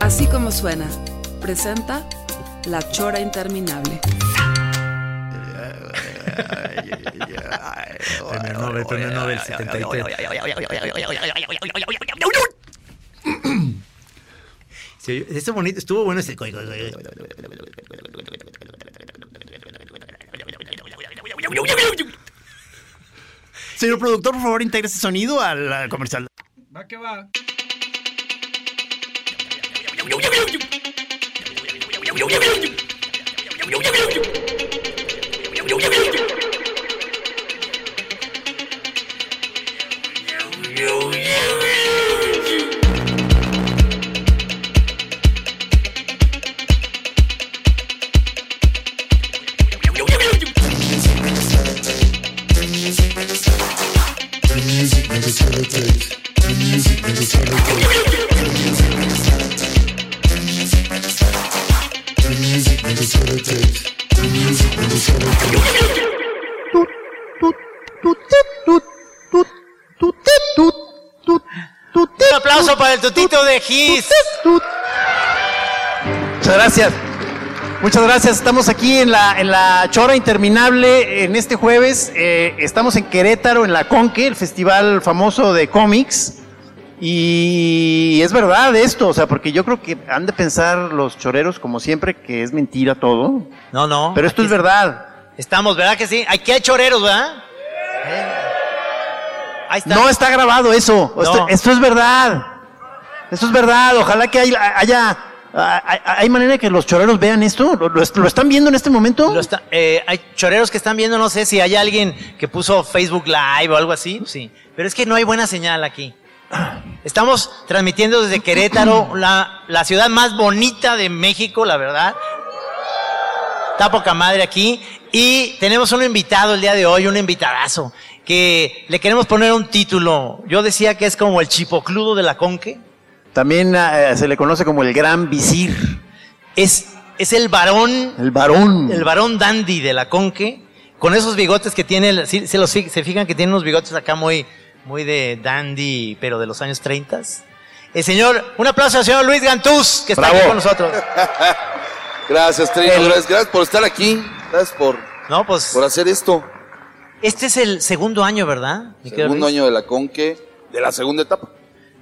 Así como suena, presenta La Chora Interminable. Premio Nobel, premio Nobel 73. Sí, estuvo bonito, estuvo bueno ese. Señor productor, por favor, integre ese sonido al al comercial. Va que va. Un Muchas gracias. Muchas gracias. Estamos aquí en la, en la Chora Interminable en este jueves. Eh, estamos en Querétaro, en la Conque, el festival famoso de cómics. Y es verdad esto, o sea, porque yo creo que han de pensar los choreros, como siempre, que es mentira todo. No, no. Pero esto es verdad. Estamos, ¿verdad que sí? Aquí hay choreros, ¿verdad? Ahí está. No está grabado eso. Esto es verdad. Esto es verdad. Ojalá que hay- haya. ¿Hay, manera de que los choreros vean esto? ¿Lo, lo est- lo están viendo en este momento? Lo está- eh, hay choreros que están viendo, no sé si hay alguien que puso Facebook Live o algo así. Sí. Pero es que no hay buena señal aquí. Estamos transmitiendo desde Querétaro, la, la ciudad más bonita de México, la verdad. Está poca madre aquí. Y tenemos un invitado el día de hoy, un invitadazo, que le queremos poner un título. Yo decía que es como el chipocludo de la conque. También eh, se le conoce como el gran visir, Es, es el varón el varón. el varón dandy de la conque, con esos bigotes que tiene, ¿sí- se, los, se fijan que tiene unos bigotes acá muy, muy de dandy, pero de los años 30. El señor, un aplauso al señor Luis Gantús, que está Bravo. aquí con nosotros. Gracias, Trino. El- Gracias, gracias por estar aquí. Gracias por, No, pues, por hacer esto. este es el segundo año, ¿verdad? Segundo Luis? año de la Conque, de la segunda etapa.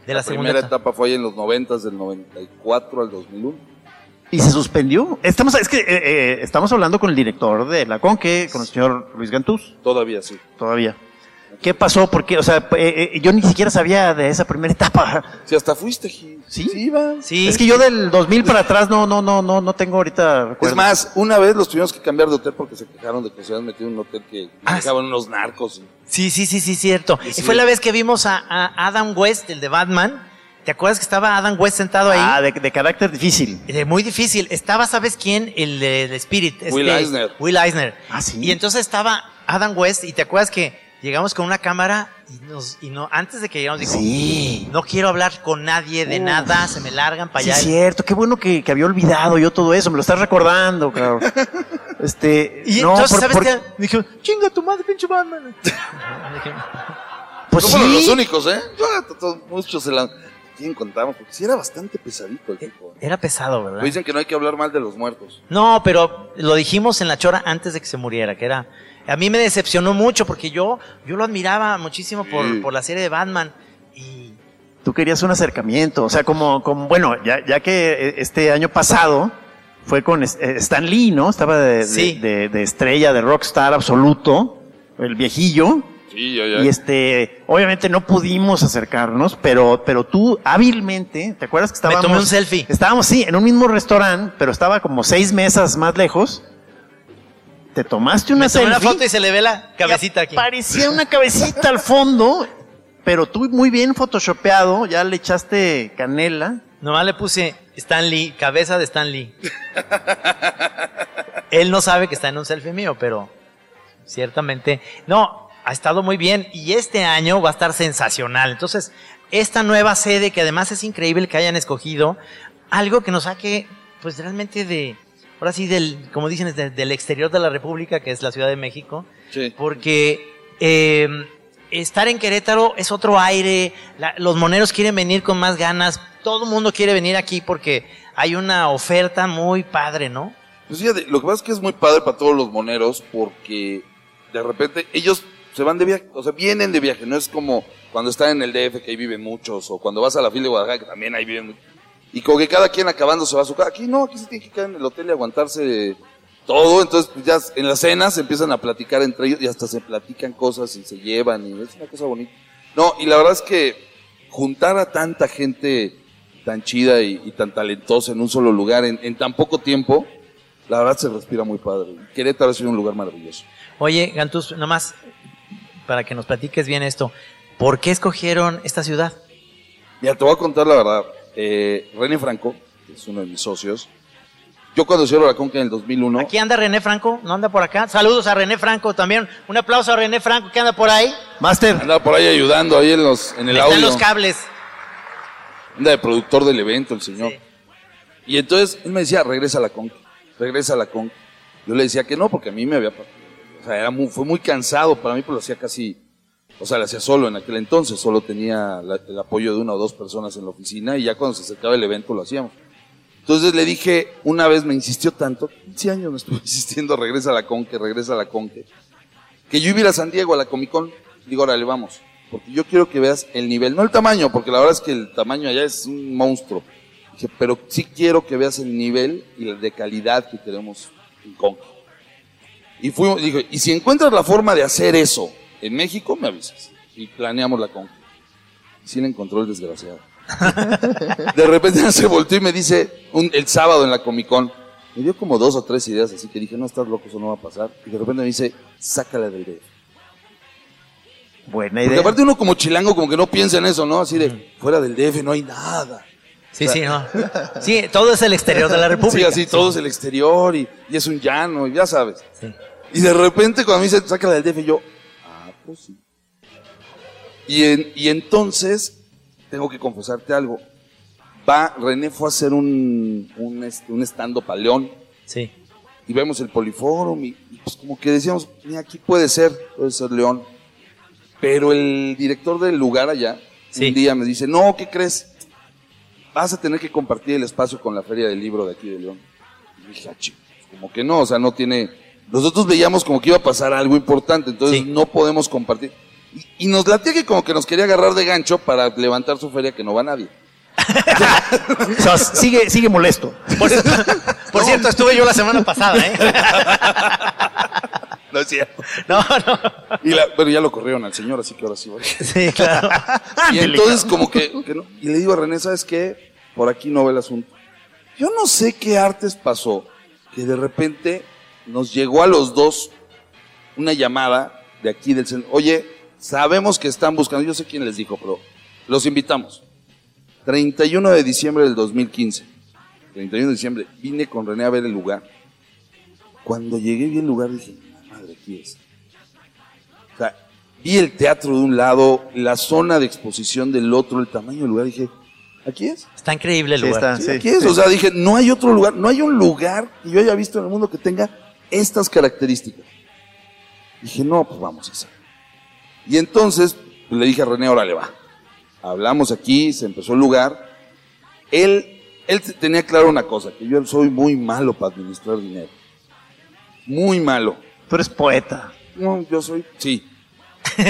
De la, segunda primera etapa. etapa fue ahí en los 90, del 94 al 2001. Y se suspendió. Estamos, es que eh, eh, estamos hablando con el director de la Conque, con el señor Luis Gantús, Todavía sí. todavía. ¿Qué pasó? Porque, o sea, eh, eh, yo ni siquiera sabía de esa primera etapa. Sí, hasta fuiste, Gil. ¿Sí? Sí, va. Sí, Es que yo del 2000 para atrás no, no, no, no, no tengo ahorita Es recuerdos. más, una vez los tuvimos que cambiar de hotel porque se quejaron de que se habían metido en un hotel que Ah, dejaban unos narcos. y- sí, sí, sí, sí, cierto. Y sí. fue la vez que vimos a, a Adam West, el de Batman. ¿Te acuerdas que estaba Adam West sentado ahí? Ah, de, de carácter difícil. Eh, muy difícil. Estaba, ¿sabes quién? El de de Spirit. Will este, Eisner. Will Eisner. Ah, ¿sí? Y entonces estaba Adam West y te acuerdas que llegamos con una cámara y, nos, y no, antes de que llegamos dijo, Sí. no quiero hablar con nadie de Uf. nada, se me largan para Sí, allá. es cierto. Qué bueno que, que había olvidado yo todo eso. Me lo estás recordando, cabrón. Este, Y no, entonces, por- ¿sabes por- qué? Dije, chinga tu madre, pinche Batman. Dije, Pues no fueron los sí. únicos, ¿eh? Muchos se la... ¿Quién contamos? Porque sí era bastante pesadito el tipo. Era pesado, ¿verdad? Pues dicen que no hay que hablar mal de los muertos. No, pero lo dijimos en la chora antes de que se muriera, que era... A mí me decepcionó mucho porque yo, yo lo admiraba muchísimo por, Sí. por la serie de Batman. Y Tú querías un acercamiento. O sea, como, como bueno, ya, ya que eh, este año pasado fue con eh, Stan Lee, ¿no? Estaba de, de- Sí. de- de estrella, de rockstar absoluto, el viejillo. Sí, ya, ya. Y este, obviamente no pudimos acercarnos, pero, pero tú hábilmente, ¿te acuerdas que Me estábamos? tomé un selfie. Estábamos, sí, en un mismo restaurante, pero estaba como seis mesas más lejos. Te tomaste una me tomé selfie. una foto y se le ve la cabecita aquí. Parecía una cabecita al fondo. pero tú muy bien photoshopeado, ya le echaste canela. Nomás le puse Stan Lee, cabeza de Stan Lee. Él no sabe que está en un selfie mío, pero ciertamente. No, ha estado muy bien y este año va a estar sensacional. Entonces, esta nueva sede, que además es increíble que hayan escogido, algo que nos saque, pues realmente de, ahora sí, del, como dicen, de- del exterior de la República, que es la Ciudad de México, Sí. porque eh, estar en Querétaro es otro aire, la- los moneros quieren venir con más ganas, todo el mundo quiere venir aquí porque hay una oferta muy padre, ¿no? Pues fíjate, lo que pasa es que es muy padre para todos los moneros porque de repente ellos se van de viaje, o sea, vienen de viaje, no es como cuando están en el DF que ahí viven muchos, o cuando vas a la fila de Guadalajara que también ahí viven muchos. Y como que cada quien acabando se va a su casa. Aquí no, aquí se tiene que quedar en el hotel y aguantarse todo. Entonces, pues ya en las cenas empiezan a platicar entre ellos y hasta se platican cosas y se llevan y es una cosa bonita. No, y la verdad es que juntar a tanta gente tan chida y, y tan talentosa en un solo lugar en, en tan poco tiempo, la verdad se respira muy padre. Querétaro ha sido un lugar maravilloso. Oye, Gantus, nomás para que nos platiques bien esto, ¿por qué escogieron esta ciudad? Mira, te voy a contar la verdad. Eh, René Franco, que es uno de mis socios, yo cuando hicieron la Conca en el 2001, Aquí anda René Franco, ¿no anda por acá? Saludos a René Franco también. Un aplauso a René Franco que anda por ahí. Master, andaba por ahí ayudando ahí en, los, en el Están audio. los cables. Anda de productor del evento, el señor. Sí. Y entonces él me decía, regresa a la Conca, regresa a la Conca. Yo le decía que no, porque a mí me había... O sea, era muy, fue muy cansado para mí, pero lo hacía casi... O sea, lo hacía solo en aquel entonces, solo tenía la- el apoyo de una o dos personas en la oficina y ya cuando se acercaba el evento lo hacíamos. Entonces le dije, una vez me insistió tanto, 15 años me estuvo insistiendo, regresa a la Conque, regresa a la Conque, que yo iba a ir a San Diego, a la Comic Con. Digo, órale, vamos, porque yo quiero que veas el nivel, no el tamaño, porque la verdad es que el tamaño allá es un monstruo. Dije, pero sí quiero que veas el nivel y la de calidad que tenemos en Conque. Y fuimos, dije, y si encuentras la forma de hacer eso en México, me avisas. Y planeamos la. Y sí la encontró el desgraciado. De repente se volteó y me dice, un- el sábado en la Comic Con, me dio como dos o tres ideas, así que dije, no estás loco, eso no va a pasar. Y de repente me dice, sácala del DF. buena Porque idea. aparte uno como chilango como que no piensa en eso, ¿no? Así de, fuera del DF no hay nada. Sí, sí, no. Sí, todo es el exterior de la Sí, República. así, todo es el exterior y, y es un llano, y ya sabes. Sí. Y de repente cuando me dice, sácala del DF, yo, pues. Y, en- y entonces, tengo que confesarte algo. Va, René fue a hacer un, un, un stand-up a León Sí. y vemos el Poliforum y, y pues como que decíamos, mira, aquí puede ser, puede ser León. Pero el director del lugar allá, Sí. un día me dice, no, ¿qué crees? Vas a tener que compartir el espacio con la Feria del Libro de aquí de León. Y dije, ah, chico, como que no, o sea, no tiene... Nosotros veíamos como que iba a pasar algo importante, entonces Sí. no podemos compartir. Y, y nos latía que como que nos quería agarrar de gancho para levantar su feria que no va nadie. O sea, sigue, sigue molesto. Por, por cierto, estuve yo la semana pasada, ¿eh? No es cierto. No, no. Y la- pero ya lo corrieron al señor, así que ahora sí voy. Sí, claro. Y entonces como que, que no. Y le digo a René, ¿sabes qué? Por aquí no va el asunto. Yo no sé qué artes pasó, que de repente nos llegó a los dos una llamada de aquí del centro. Oye, sabemos que están buscando, yo sé quién les dijo, pero los invitamos. 31 de diciembre del 2015. 31 de diciembre, vine con René a ver el lugar. Cuando llegué vi el lugar dije, madre, aquí es. O sea, vi el teatro de un lado, la zona de exposición del otro, el tamaño del lugar, dije, aquí es. Está increíble el Sí, lugar. está. Sí, Sí, aquí es. sí. O sea, dije, no hay otro lugar, no hay un lugar que yo haya visto en el mundo que tenga estas características. Dije, no, pues vamos a hacer. Y entonces pues, le dije a René, órale va. Hablamos aquí, se empezó el lugar. Él, él tenía claro una cosa, que yo soy muy malo para administrar dinero. Muy malo. Tú eres poeta. No, yo soy, sí.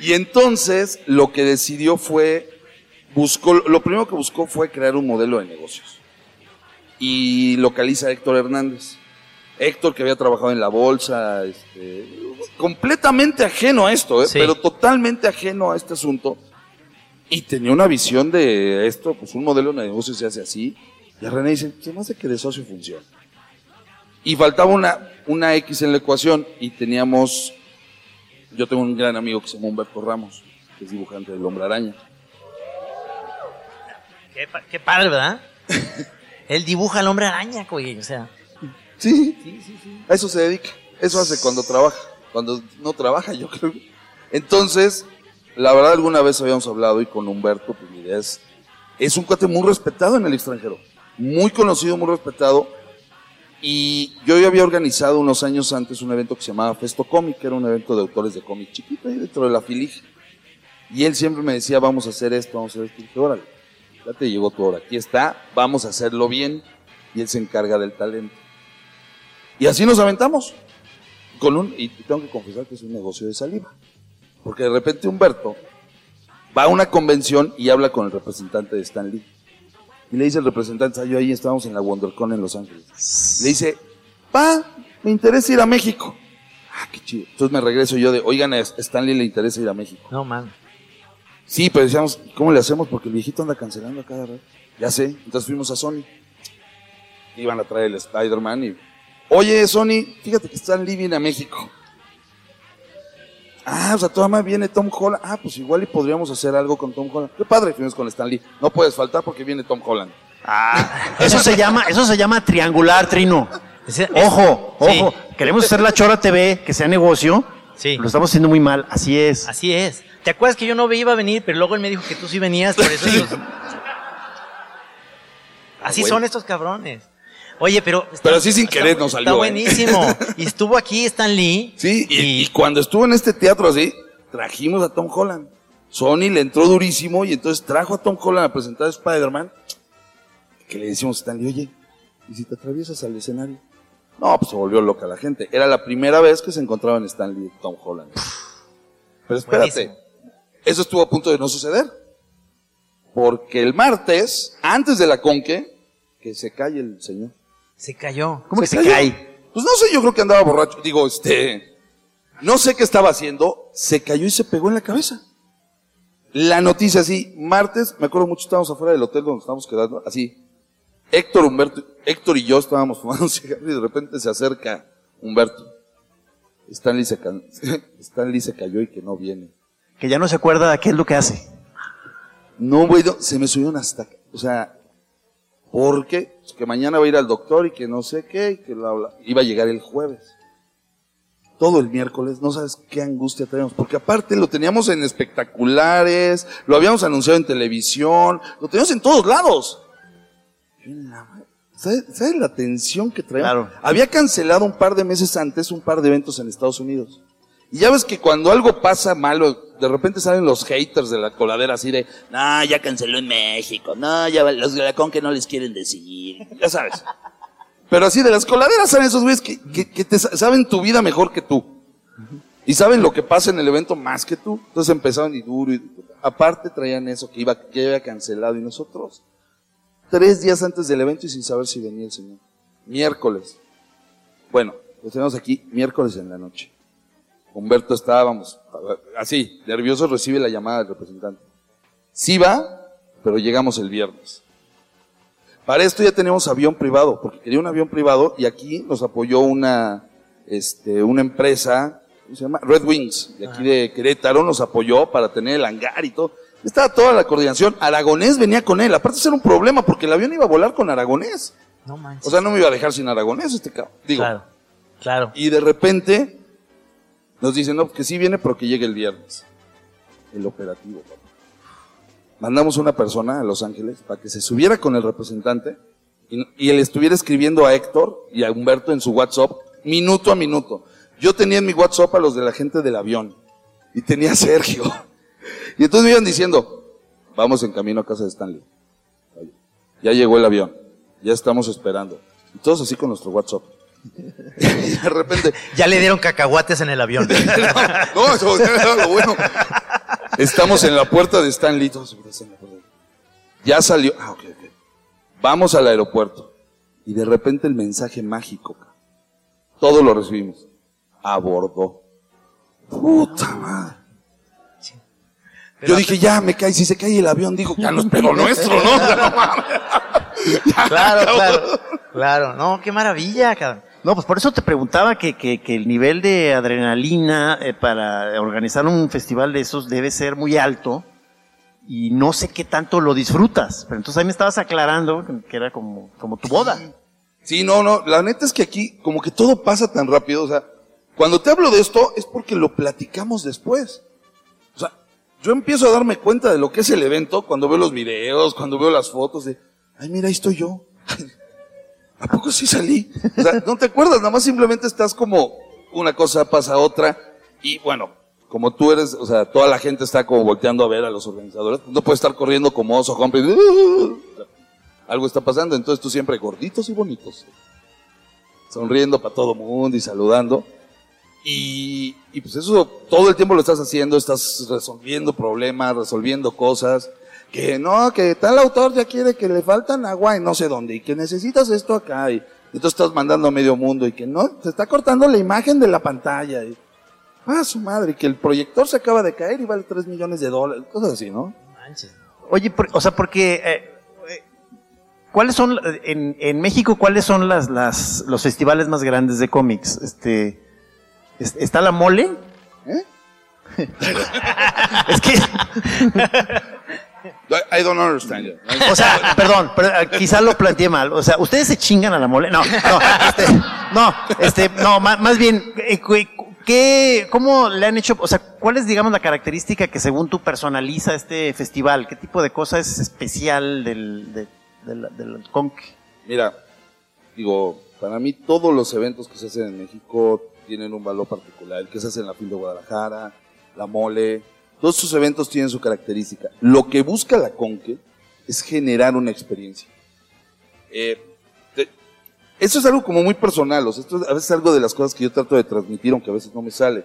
y entonces lo que decidió fue, buscó, lo primero que buscó fue crear un modelo de negocios. Y localiza a Héctor Hernández. Héctor que había trabajado en la bolsa, este, completamente ajeno a esto, ¿eh? Sí. pero totalmente ajeno a este asunto. Y tenía una visión de esto, pues un modelo de negocio se hace así. Y a René dice, ¿qué más de que de socio funciona? Y faltaba una, una X en la ecuación y teníamos Yo tengo un gran amigo que se llama Humberto Ramos, que es dibujante del Hombre Araña. Qué, qué padre, ¿verdad? Él dibuja al hombre araña, güey. O sea, Sí, a eso se dedica. Eso hace cuando trabaja. Cuando no trabaja, yo creo. Entonces, la verdad, alguna vez habíamos hablado y con Humberto, pues mi idea es, es un cuate muy respetado en el extranjero. Muy conocido, muy respetado. Y yo ya había organizado unos años antes un evento que se llamaba Festo Cómic, que era un evento de autores de cómic chiquito ahí dentro de la Filig. Y él siempre me decía, vamos a hacer esto, vamos a hacer esto. Y dije, órale, ya te llegó tu hora. Aquí está, vamos a hacerlo bien. Y él se encarga del talento. Y así nos aventamos. Con un, y tengo que confesar que es un negocio de saliva. Porque de repente Humberto va a una convención y habla con el representante de Stan Lee. Y le dice el representante, yo ahí estábamos en la WonderCon en Los Ángeles. Le dice, pa, me interesa ir a México. Ah, qué chido. Entonces me regreso yo de, oigan, a Stan Lee le interesa ir a México. no, man. Sí, pero decíamos, ¿cómo le hacemos? Porque el viejito anda cancelando a cada rato. Ya sé, entonces fuimos a Sony. Iban a traer el Spider-Man y, oye, Sony, fíjate que Stan Lee viene a México. Ah, o sea, toda más viene Tom Holland. Ah, pues igual y podríamos hacer algo con Tom Holland. Qué padre, fuimos con Stan Lee. No puedes faltar porque viene Tom Holland. Eso se llama, eso se llama triangular, Trino. Ojo, Sí. ojo. Queremos hacer la Chora TV, que sea negocio. Sí. Lo estamos haciendo muy mal, así es. Así es. ¿Te acuerdas que yo no iba a venir, pero luego él me dijo que tú sí venías, por eso yo- Así bueno. son estos cabrones. Oye, pero... está- Pero sí sin querer nos salió, Está ¿eh? buenísimo. Y estuvo aquí Stan Lee. Sí, y, y cuando estuvo en este teatro así, trajimos a Tom Holland. Sony le entró durísimo y entonces trajo a Tom Holland a presentar a Spider-Man. Que le decimos a Stanley, oye, ¿y si te atraviesas al escenario? No, pues se volvió loca la gente. Era la primera vez que se encontraban Stanley y Tom Holland. Pero espérate, Buenísimo. Eso estuvo a punto de no suceder. Porque el martes, antes de la conque, que se calle el señor. Se cayó. ¿Cómo que se cayó. cae? Pues no sé, yo creo que andaba borracho. Digo, este. No sé qué estaba haciendo. Se cayó y se pegó en la cabeza. La noticia así, martes, me acuerdo mucho, estábamos afuera del hotel donde estábamos quedando, así. Héctor, Humberto, Héctor y yo estábamos fumando un cigarro y de repente se acerca Humberto. Stanley se, Stanley se cayó y que no viene. Que ya no se acuerda de qué es lo que hace. No, güey, no, se me subió una hasta, o sea, porque pues, que mañana va a ir al doctor y que no sé qué, y que bla, bla. iba a llegar el jueves. Todo el miércoles, no sabes qué angustia tenemos, porque aparte lo teníamos en espectaculares, lo habíamos anunciado en televisión, lo teníamos en todos lados. ¿Sabes, sabes la tensión que traía? Claro. Había cancelado un par de meses antes un par de eventos en Estados Unidos. Y ya ves que cuando algo pasa malo, de repente salen los haters de la coladera así de, no, ya canceló en México, no, ya los de que no les quieren decir, ya sabes. Pero así de las coladeras salen esos güeyes que, que, que te sa- saben tu vida mejor que tú. Y saben lo que pasa en el evento más que tú. Entonces empezaron y duro y aparte traían eso que iba, que había cancelado y nosotros tres días antes del evento y sin saber si venía el señor. Miércoles. Bueno, lo tenemos aquí miércoles en la noche. Humberto estábamos así, nervioso, recibe la llamada del representante. Sí va, pero llegamos el viernes. Para esto ya tenemos avión privado, porque quería un avión privado y aquí nos apoyó una, este, una empresa, ¿cómo se llama? Red Wings, de aquí de Querétaro, nos apoyó para tener el hangar y todo. Estaba toda la coordinación. Aragonés venía con él. Aparte, ese era un problema porque el avión iba a volar con Aragonés. No manches. O sea, no me iba a dejar sin Aragonés este cabrón. Digo, claro, claro. y de repente nos dicen, no, que sí viene, pero que llegue el viernes. El operativo. Mandamos una persona a Los Ángeles para que se subiera con el representante y, y él estuviera escribiendo a Héctor y a Humberto en su WhatsApp, minuto a minuto. Yo tenía en mi WhatsApp a los de la gente del avión y tenía a Sergio. Y entonces me iban diciendo, vamos en camino a casa de Stanley. Ya llegó el avión, ya estamos esperando. Y todos así con nuestro WhatsApp. Y de repente, Ya le dieron cacahuates en el avión. no, eso era lo bueno. Estamos en la puerta de Stanley. Ya salió. Ah, ok, ok. Vamos al aeropuerto. Y de repente el mensaje mágico. Todo lo recibimos. Abordó. Puta madre. Yo dije, ya me cae. Si se cae el avión, dijo, ya no es pedo nuestro, ¿no? No claro, claro. Claro. No, qué maravilla, cabrón. No, pues por eso te preguntaba que, que, el nivel de adrenalina eh, para organizar un festival de esos debe ser muy alto y no sé qué tanto lo disfrutas. Pero entonces ahí me estabas aclarando que era como, como tu boda. Sí, no, no, la neta es que aquí como que todo pasa tan rápido, o sea, cuando te hablo de esto es porque lo platicamos después. O sea, yo empiezo a darme cuenta de lo que es el evento cuando veo los videos, cuando veo las fotos de, ay, mira, ahí estoy yo. ¿A poco sí salí? O sea, no te acuerdas, nada más simplemente estás como una cosa pasa otra y bueno, como tú eres, o sea, toda la gente está como volteando a ver a los organizadores, no puedes estar corriendo como oso, Humphrey, algo está pasando, entonces tú siempre gorditos y bonitos, sonriendo para todo mundo y saludando. Y pues eso todo el tiempo lo estás haciendo, estás resolviendo problemas, resolviendo cosas, que no, que tal autor ya quiere que le faltan agua y no sé dónde, y que necesitas esto acá, y entonces estás mandando a medio mundo, y que no, se está cortando la imagen de la pantalla, y, ah, su madre, que el proyector se acaba de caer y vale 3 millones de dólares, cosas así, ¿no? Oye, por- o sea, porque, eh, eh, ¿cuáles son, en, en México, cuáles son las, las, los festivales más grandes de cómics? Este, es- ¿Está la mole? ¿Eh? es que, I, don't understand o sea, perdón, pero, eh, quizá lo planteé mal. O sea, ¿ustedes se chingan a la mole? No, no, este, no, este, no, más, más bien, eh, cu- ¿qué, ¿cómo le han hecho? O sea, ¿cuál es, digamos, la característica que según tú personaliza este festival? ¿Qué tipo de cosa es especial del, de, del, del conc? Mira, digo, para mí todos los eventos que se hacen en México tienen un valor particular. El que se hace en la FIL de Guadalajara, la Mole, todos sus eventos tienen su característica. Lo que busca la Conque es generar una experiencia. Eh, te- eso es algo como muy personal, o sea, esto es a veces algo de las cosas que yo trato de transmitir, aunque a veces no me sale.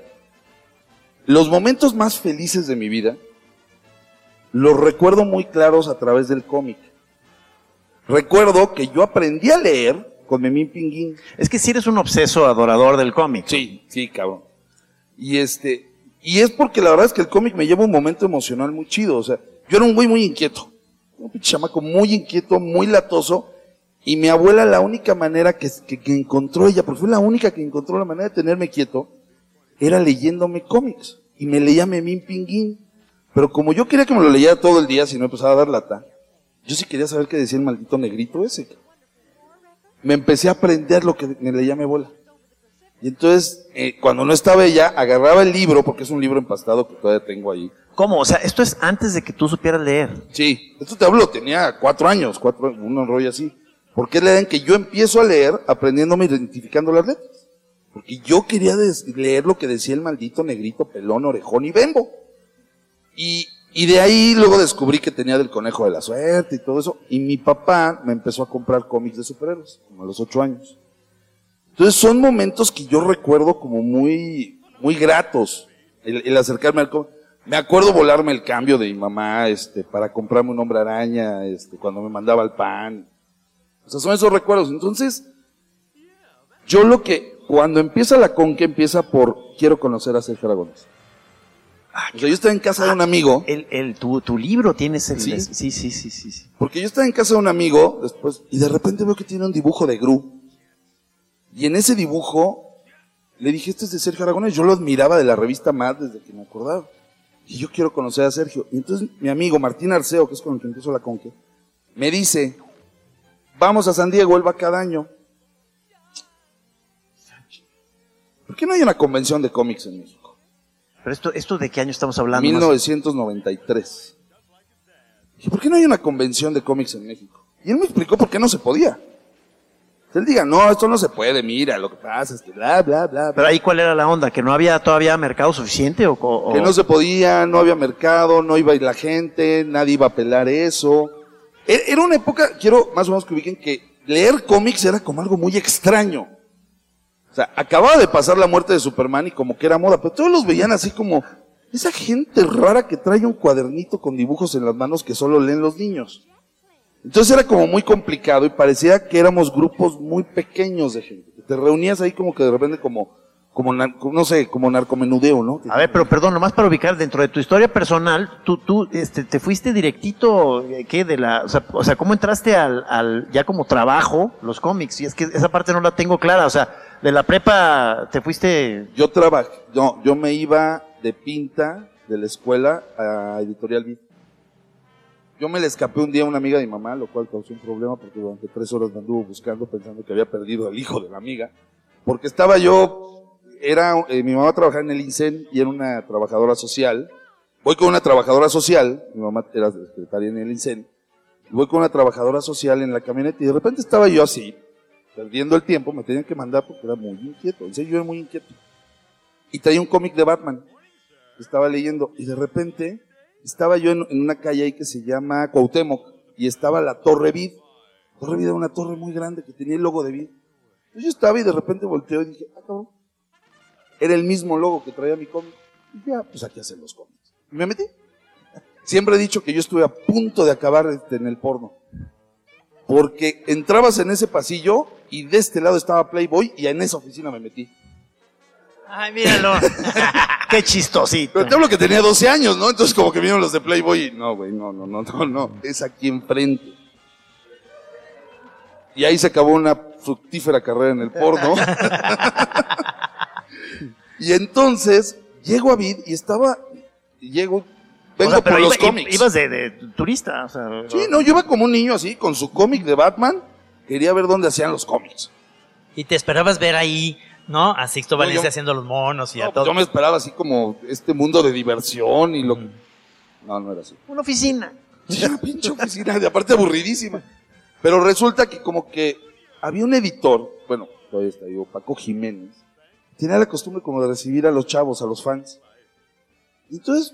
Los momentos más felices de mi vida los recuerdo muy claros a través del cómic. Recuerdo que yo aprendí a leer con Memín Pinguín. Es que si eres un obseso adorador del cómic. Sí, sí, cabrón. Y este, y es porque la verdad es que el cómic me lleva un momento emocional muy chido. O sea, yo era un güey muy inquieto. Un pinche chamaco muy inquieto, muy latoso. Y mi abuela la única manera que, que, encontró ella, porque fue la única que encontró la manera de tenerme quieto, era leyéndome cómics. Y me leía Memín Pinguín. Pero como yo quería que me lo leyera todo el día, si no empezaba a dar lata, yo sí quería saber qué decía el maldito negrito ese. Me empecé a aprender lo que me leía mi abuela. Y entonces, eh, cuando no estaba ella, agarraba el libro, porque es un libro empastado que todavía tengo ahí. ¿Cómo? O sea, esto es antes de que tú supieras leer. Sí, esto te hablo, tenía cuatro años, cuatro, un rollo así. Porque es la edad en que yo empiezo a leer aprendiéndome, identificando las letras. Porque yo quería leer lo que decía el maldito negrito, pelón, orejón y bembo. Y, y de ahí luego descubrí que tenía del conejo de la suerte y todo eso. Y mi papá me empezó a comprar cómics de superhéroes, como a los ocho años. Entonces son momentos que yo recuerdo como muy, muy gratos. El, el acercarme al. Me acuerdo volarme el cambio de mi mamá, este, para comprarme un hombre araña, este, cuando me mandaba el pan. O sea, son esos recuerdos. Entonces, yo lo que, cuando empieza la conque, empieza por, quiero conocer a Sergio Aragonés. O sea, yo estaba en casa de un amigo. El, el, tu, tu libro tienes el... Sí. sí, sí, sí, sí, sí. Porque yo estaba en casa de un amigo después y de repente veo que tiene un dibujo de Gru. Y en ese dibujo le dije, este es de Sergio Aragonés. Yo lo admiraba de la revista Mad desde que me acordaba. Y yo quiero conocer a Sergio. Y entonces mi amigo Martín Arceo, que es con el que empezó la conque, me dice, vamos a San Diego, él va cada año. ¿Por qué no hay una convención de cómics en México? Pero esto, esto de qué año estamos hablando? más? 1993. Dije, ¿por qué no hay una convención de cómics en México? Y él me explicó por qué no se podía. Él diga, no, esto no se puede, mira, lo que pasa es que bla, bla, bla, Pero ahí cuál era la onda, que no había todavía mercado suficiente o, o- que no se podía, no había mercado, no iba a ir la gente, nadie iba a pelar eso. E- Era una época, quiero más o menos que ubiquen, que leer cómics era como algo muy extraño. O sea, acababa de pasar la muerte de Superman y como que era moda, pero todos los veían así como, esa gente rara que trae un cuadernito con dibujos en las manos que solo leen los niños. Entonces era como muy complicado y parecía que éramos grupos muy pequeños de gente. Te reunías ahí como que de repente como, como, no sé, como narcomenudeo, ¿no? A ver, pero perdón, nomás para ubicar dentro de tu historia personal, tú, tú, este, te fuiste directito, eh, ¿qué? De la, o sea, o sea, ¿cómo entraste al, al, ya como trabajo, los cómics? Y es que esa parte no la tengo clara, o sea, de la prepa te fuiste. Yo trabajé, no, yo me iba de pinta de la escuela a Editorial Vid. Yo me le escapé un día a una amiga de mi mamá, lo cual causó un problema porque durante tres horas me anduvo buscando pensando que había perdido al hijo de la amiga. Porque estaba yo, era, eh, mi mamá trabajaba en el INSEN y era una trabajadora social. Voy con una trabajadora social, mi mamá era secretaria en el INSEN, voy con una trabajadora social en la camioneta y de repente estaba yo así, perdiendo el tiempo, me tenían que mandar porque era muy inquieto, en yo era muy inquieto. Y traía un cómic de Batman, estaba leyendo, y de repente estaba yo en, en una calle ahí que se llama Cuauhtémoc, y estaba la Torre Vid. Torre Vid era una torre muy grande que tenía el logo de Vid. Entonces yo estaba y de repente volteo y dije, ah, cabrón. Era el mismo logo que traía mi cómic. Y ya, pues aquí hacen los cómics. Y me metí. Siempre he dicho que yo estuve a punto de acabar este, en el porno. Porque entrabas en ese pasillo y de este lado estaba Playboy y en esa oficina me metí. Ay, míralo. Qué chistosito. Pero te hablo que tenía 12 años, ¿no? Entonces como que vinieron los de Playboy y no, güey, no, no, no, no, no. Es aquí enfrente. Y ahí se acabó una fructífera carrera en el porno. y entonces llego a Vid y estaba, llego, vengo O sea, pero por los iba- cómics. Ibas de, de turista, o sea. Sí, no, yo iba como un niño así, con su cómic de Batman. Quería ver dónde hacían los cómics. y te esperabas ver ahí, ¿no? A Sixto No, Valencia yo- haciendo los monos y No, a pues todo. yo me esperaba así como este mundo de diversión y lo No, no era así. Una oficina. Sí, una pinche oficina, de aparte aburridísima. Pero resulta que como que había un editor, bueno, todavía está digo, Paco Jiménez, tenía la costumbre como de recibir a los chavos, a los fans. Entonces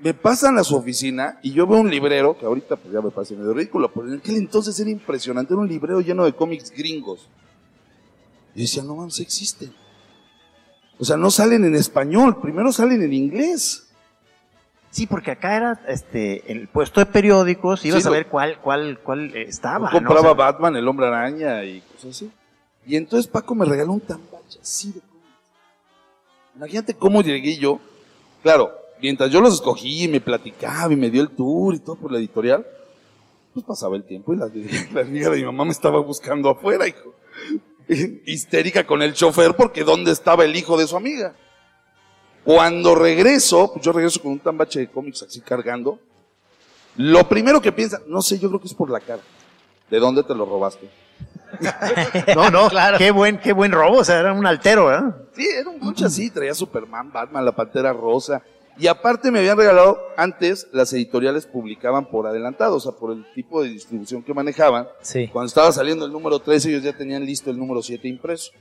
me pasan a su oficina y yo veo un librero, que ahorita pues ya me parece medio ridículo, pero en aquel entonces era impresionante, era un librero lleno de cómics gringos. Y decía, no mames, existen. O sea, no salen en español, primero salen en inglés. Sí, porque acá era este el puesto de periódicos, ibas Sí, a ver cuál cuál cuál eh, estaba. Yo ¿no? compraba O sea, Batman, el hombre araña y cosas así. Y entonces Paco me regaló un tambache así de. Imagínate cómo llegué yo. Claro, mientras yo los escogí y me platicaba y me dio el tour y todo por la editorial, pues pasaba el tiempo y la, la amiga de mi mamá me estaba buscando afuera, hijo. Histérica con el chofer porque ¿dónde estaba el hijo de su amiga? Cuando regreso, pues yo regreso con un tambache de cómics así cargando. Lo primero que piensa, no sé, yo creo que es por la cara. ¿De dónde te lo robaste? No, no, Claro. qué buen qué buen robo, o sea, era un altero, ¿verdad? Sí, era un coche así, traía Superman, Batman, la Pantera Rosa. Y aparte me habían regalado, antes las editoriales publicaban por adelantado, o sea, por el tipo de distribución que manejaban. Sí. Cuando estaba saliendo el número 13, ellos ya tenían listo el número 7 impreso.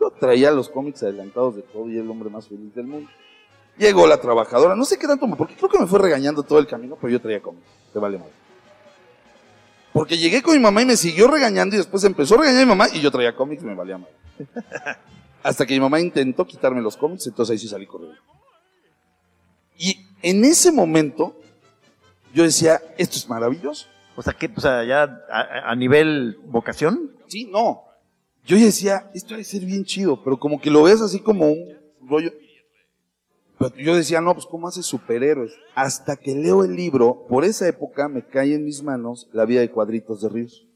Yo traía los cómics adelantados de todo y el hombre más feliz del mundo. Llegó la trabajadora, no sé qué tanto, porque creo que me fue regañando todo el camino, pero yo traía cómics, te vale mal. Porque llegué con mi mamá y me siguió regañando y después empezó a regañar a mi mamá y yo traía cómics y me valía mal. Hasta que mi mamá intentó quitarme los cómics, entonces ahí sí salí corriendo. Y en ese momento, yo decía, esto es maravilloso. O sea, que o sea, ya a, a nivel vocación, Sí, no. Yo decía, esto debe ser bien chido, pero como que lo ves así como un rollo. Pero yo decía, no, pues ¿cómo hace superhéroes? Hasta que leo el libro, por esa época me cae en mis manos La vida de cuadritos de Ríos.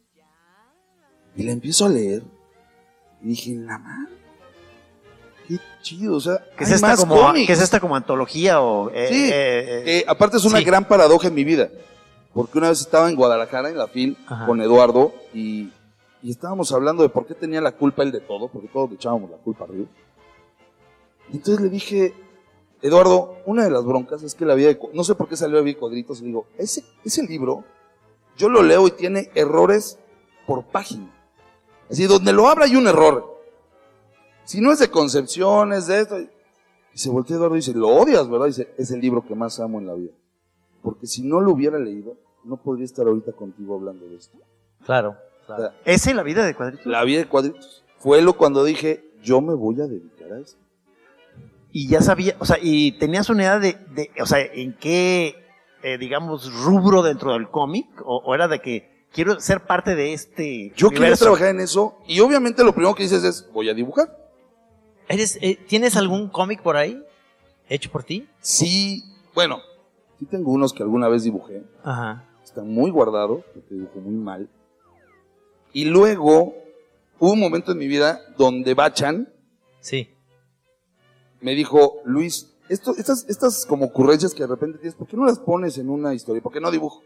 Y la empiezo a leer. Y dije, la madre. Qué chido, o sea, que es hay esta más como cómics. que es esta como antología o eh, Sí, eh, eh, Eh, aparte es una sí. gran paradoja en mi vida. Porque una vez estaba en Guadalajara, en la FIL, Ajá. con Eduardo, y, y estábamos hablando de por qué tenía la culpa él de todo, porque todos le echábamos la culpa a Río. Y entonces le dije, Eduardo, una de las broncas es que la vida de... No sé por qué salió la vida de cuadritos, y le digo, ese, ese libro, yo lo leo y tiene errores por página. Así, donde lo abra hay un error. Si no es de concepción, es de esto. Y se voltea Eduardo y dice, lo odias, ¿verdad? Dice, es el libro que más amo en la vida. Porque si no lo hubiera leído, no podría estar ahorita contigo hablando de esto. Claro. O claro. sea, ese la vida de cuadritos. la vida de cuadritos. Fue lo cuando dije, yo me voy a dedicar a esto. Y ya sabía, o sea, y tenías una idea de, de o sea, en qué, eh, digamos, rubro dentro del cómic, o, o era de que quiero ser parte de este Yo quería trabajar en eso y obviamente lo primero que dices es, voy a dibujar. ¿Eres, eh, ¿Tienes algún cómic por ahí? ¿Hecho por ti? Sí, bueno, sí tengo unos que alguna vez dibujé. Ajá. Están muy guardados, porque dibujo muy mal. Y luego, hubo un momento en mi vida donde Bachan Sí. me dijo, Luis, esto, estas, estas como ocurrencias que de repente tienes, ¿por qué no las pones en una historia? ¿Por qué no dibujo?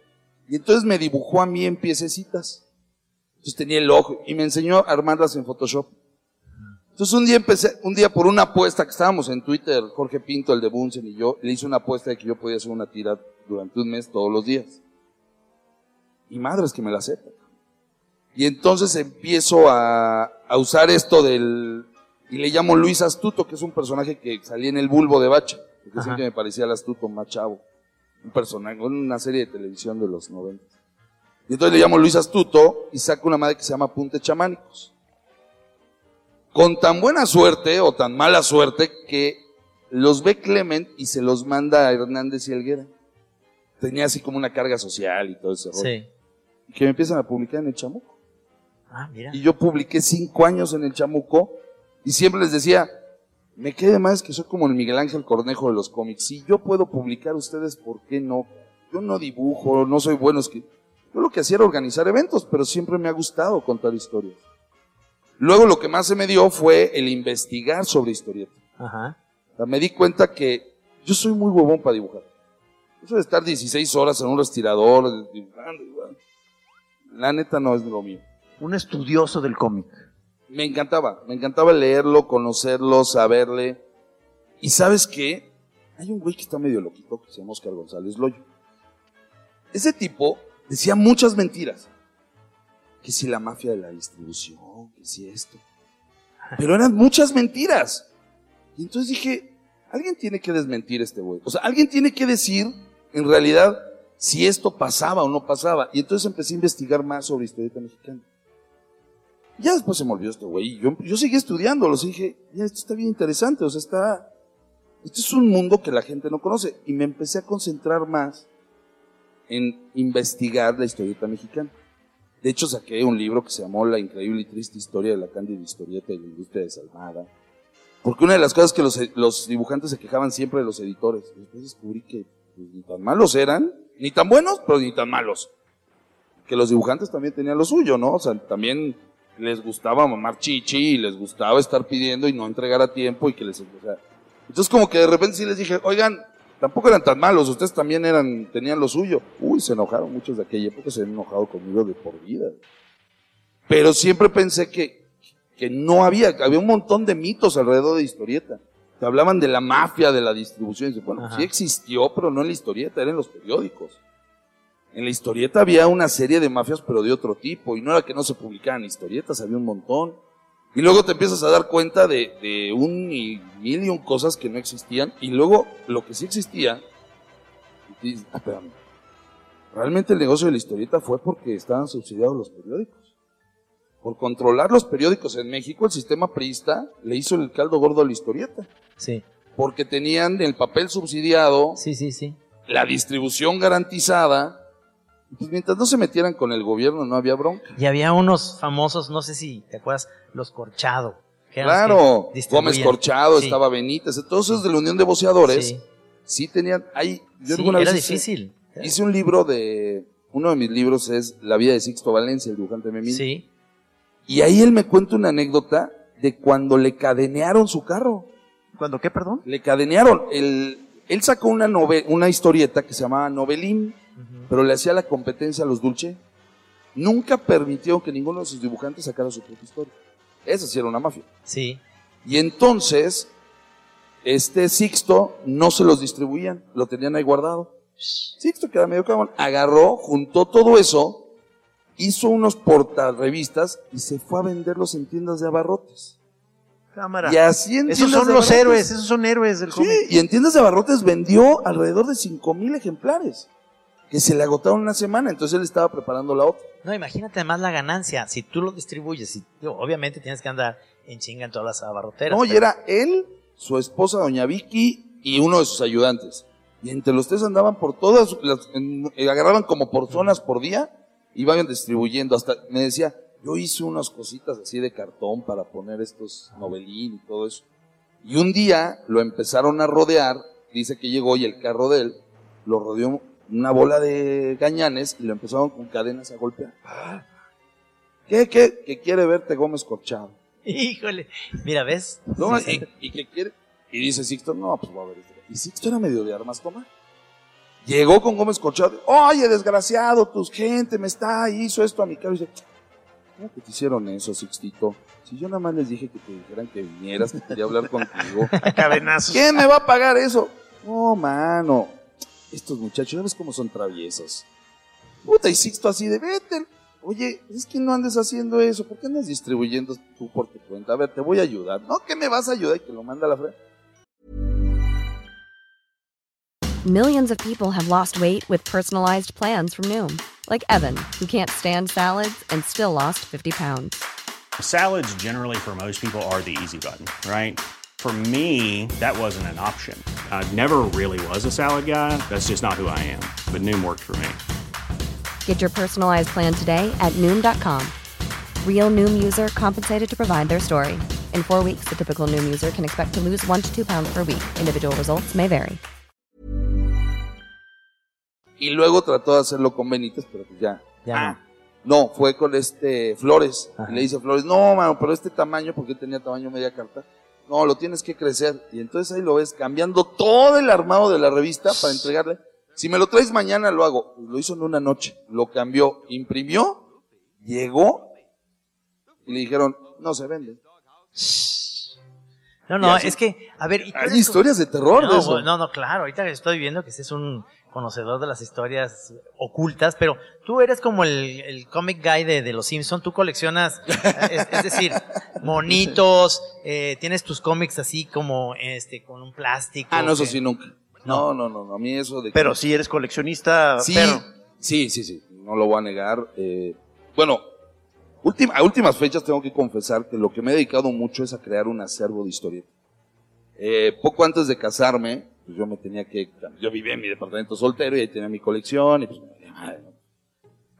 Y entonces me dibujó a mí en piececitas. Entonces tenía el ojo y me enseñó a armarlas en Photoshop. Entonces un día empecé, un día por una apuesta que estábamos en Twitter, Jorge Pinto, el de Bunsen y yo, le hice una apuesta de que yo podía hacer una tira durante un mes todos los días. Y madre es que me la acepta. Y entonces empiezo a, a usar esto del, y le llamo Luis Astuto, que es un personaje que salía en el bulbo de Bacha, porque Ajá. siempre me parecía el Astuto más chavo. Un personaje, una serie de televisión de los 90. Y entonces le llamo Luis Astuto y saco una madre que se llama Punte Chamánicos. Con tan buena suerte o tan mala suerte que los ve Clement y se los manda a Hernández y Helguera. Tenía así como una carga social y todo ese rollo. Sí. Y que me empiezan a publicar en el chamuco. Ah, mira. Y yo publiqué cinco años en el chamuco y siempre les decía, me quede más que soy como el Miguel Ángel Cornejo de los cómics. Si yo puedo publicar, ustedes, ¿por qué no? Yo no dibujo, no soy bueno. Es que yo lo que hacía era organizar eventos, pero siempre me ha gustado contar historias. Luego lo que más se me dio fue el investigar sobre historietas. Ajá. O sea, me di cuenta que yo soy muy huevón para dibujar. Eso de estar 16 horas en un respirador, dibujando. La neta no es lo mío. Un estudioso del cómic. Me encantaba, me encantaba leerlo, conocerlo, saberle. Y sabes qué? Hay un güey que está medio loquito que se llama Oscar González Loyo. Ese tipo decía muchas mentiras. Que si la mafia de la distribución, que si esto. Pero eran muchas mentiras. Y entonces dije, alguien tiene que desmentir este güey. O sea, alguien tiene que decir, en realidad, si esto pasaba o no pasaba. Y entonces empecé a investigar más sobre historieta mexicana. Ya después se me olvidó este güey. Yo, yo seguí estudiándolo. y dije, ya, esto está bien interesante. O sea, está. Esto es un mundo que la gente no conoce. Y me empecé a concentrar más en investigar la historieta mexicana. De hecho, saqué un libro que se llamó La increíble y triste historia de la cándida historieta y la industria desalmada. Porque una de las cosas que los, los dibujantes se quejaban siempre de los editores. Después descubrí que pues, ni tan malos eran, ni tan buenos, pero ni tan malos. Que los dibujantes también tenían lo suyo, ¿no? O sea, también les gustaba mamar chichi y les gustaba estar pidiendo y no entregar a tiempo y que les... o sea, entonces como que de repente sí les dije, oigan, tampoco eran tan malos, ustedes también eran, tenían lo suyo. Uy, se enojaron muchos de aquella época, se han enojado conmigo de por vida. Pero siempre pensé que, que no había, había un montón de mitos alrededor de historieta. Que hablaban de la mafia, de la distribución. Y dice, bueno, Ajá. sí existió, pero no en la historieta, era en los periódicos. En la historieta había una serie de mafias, pero de otro tipo. Y no era que no se publicaban historietas, había un montón. Y luego te empiezas a dar cuenta de, de un y mil y un cosas que no existían. Y luego lo que sí existía, y dices, ah, espérame. Realmente el negocio de la historieta fue porque estaban subsidiados los periódicos. Por controlar los periódicos en México, el sistema priista le hizo el caldo gordo a la historieta. Sí. Porque tenían el papel subsidiado, Sí, sí, sí. la distribución garantizada. Pues mientras no se metieran con el gobierno, no había bronca. Y había unos famosos, no sé si te acuerdas, los Corchado. que eran los Claro, que. Gómez Corchado, Sí, estaba Benítez, todos esos de la Unión de Voceadores, Sí, sí, tenían, ahí, yo Sí, alguna era vez hice- difícil. Hice un libro de, uno de mis libros es La vida de Sixto Valencia, el dibujante Memín. Sí. Y ahí él me cuenta una anécdota de cuando le cadenearon su carro. ¿Cuándo qué, perdón? Le cadenearon. El, él sacó una, nove- una historieta que se llamaba Novelín, pero le hacía la competencia a los Dulce. Nunca permitió que ninguno de sus dibujantes sacara su propia historia. Esa sí era una mafia. Sí. Y entonces, este Sixto no se los distribuían, lo tenían ahí guardado. Sixto, que era medio cabrón, agarró, juntó todo eso, hizo unos portarrevistas y se fue a venderlos en tiendas de abarrotes. Cámara. Y así en Esos son de los héroes, esos son héroes del Sí, cómic. y en tiendas de abarrotes vendió alrededor de 5 mil ejemplares, que se le agotaron una semana, entonces él estaba preparando la otra. No, imagínate además la ganancia. Si tú lo distribuyes, y, digo, obviamente tienes que andar en chinga en todas las abarroteras. No, y era él, su esposa Doña Vicky y uno de sus ayudantes. Y entre los tres andaban por todas, las, en- eh, agarraban como por zonas por día, iban distribuyendo. Hasta me decía, yo hice unas cositas así de cartón para poner estos novelín y todo eso. Y un día lo empezaron a rodear, dice que llegó y el carro de él lo rodeó una bola de gañanes y lo empezaron con cadenas a golpear. ¿Qué, qué? Que quiere verte Gómez Corchado. Híjole. Mira, ¿ves? No, y, y que quiere. Y dice Sixto, no, pues va a ver. esto. Y Sixto era medio de armas tomar. Llegó con Gómez Corchado. Oye, desgraciado, tu gente me está, hizo esto a mi cara. Y dice, ¿cómo que te hicieron eso, Sixtito? Si yo nada más les dije que te dijeran que vinieras, que quería hablar contigo. Cadenazos. ¿Quién me va a pagar eso? No, mano. Estos muchachos, ¿ya ves cómo son traviesos? Puta, y Sixto así de, vete. Oye, es que no andes haciendo eso. ¿Por qué andas distribuyendo tú por tu cuenta? A ver, te voy a ayudar. No, que me vas a ayudar y que lo manda a la frente. Millions of people have lost weight with personalized plans from Noom, like Evan, who can't stand salads and still lost 50 pounds. Salads, generally, for most people, are the easy button, right? For me, that wasn't an option. I never really was a salad guy. That's just not who I am. But Noom worked for me. Get your personalized plan today at Noom.com. Real Noom user compensated to provide their story. In four weeks, the typical Noom user can expect to lose one to two pounds per week. Individual results may vary. Y luego trató de hacerlo con Benítez, pero pues ya. Ya no. Ah. No, fue con este Flores. Y le dice Flores, no, mano, pero este tamaño, porque tenía tamaño media carta. No, lo tienes que crecer. Y entonces ahí lo ves cambiando todo el armado de la revista para entregarle. Si me lo traes mañana, lo hago. Lo hizo en una noche. Lo cambió, imprimió, llegó y le dijeron, no se vende. No, no, es que, a ver. ¿y cuál Hay historias de terror de no, eso. No, no, claro, ahorita estoy viendo que este es un conocedor de las historias ocultas, pero tú eres como el, el comic guy de, de los Simpson, tú coleccionas, es, es decir, monitos, eh, tienes tus cómics así como este con un plástico. Ah, no, eso que- sí, nunca. No, no, no, no, a mí eso de que- Pero si eres coleccionista, Sí, sí, sí, sí, no lo voy a negar. Eh, bueno, última- a últimas fechas tengo que confesar que lo que me he dedicado mucho es a crear un acervo de historietas. Eh, poco antes de casarme, pues yo me tenía que, yo vivía en mi departamento soltero y ahí tenía mi colección y pues, madre, ¿no?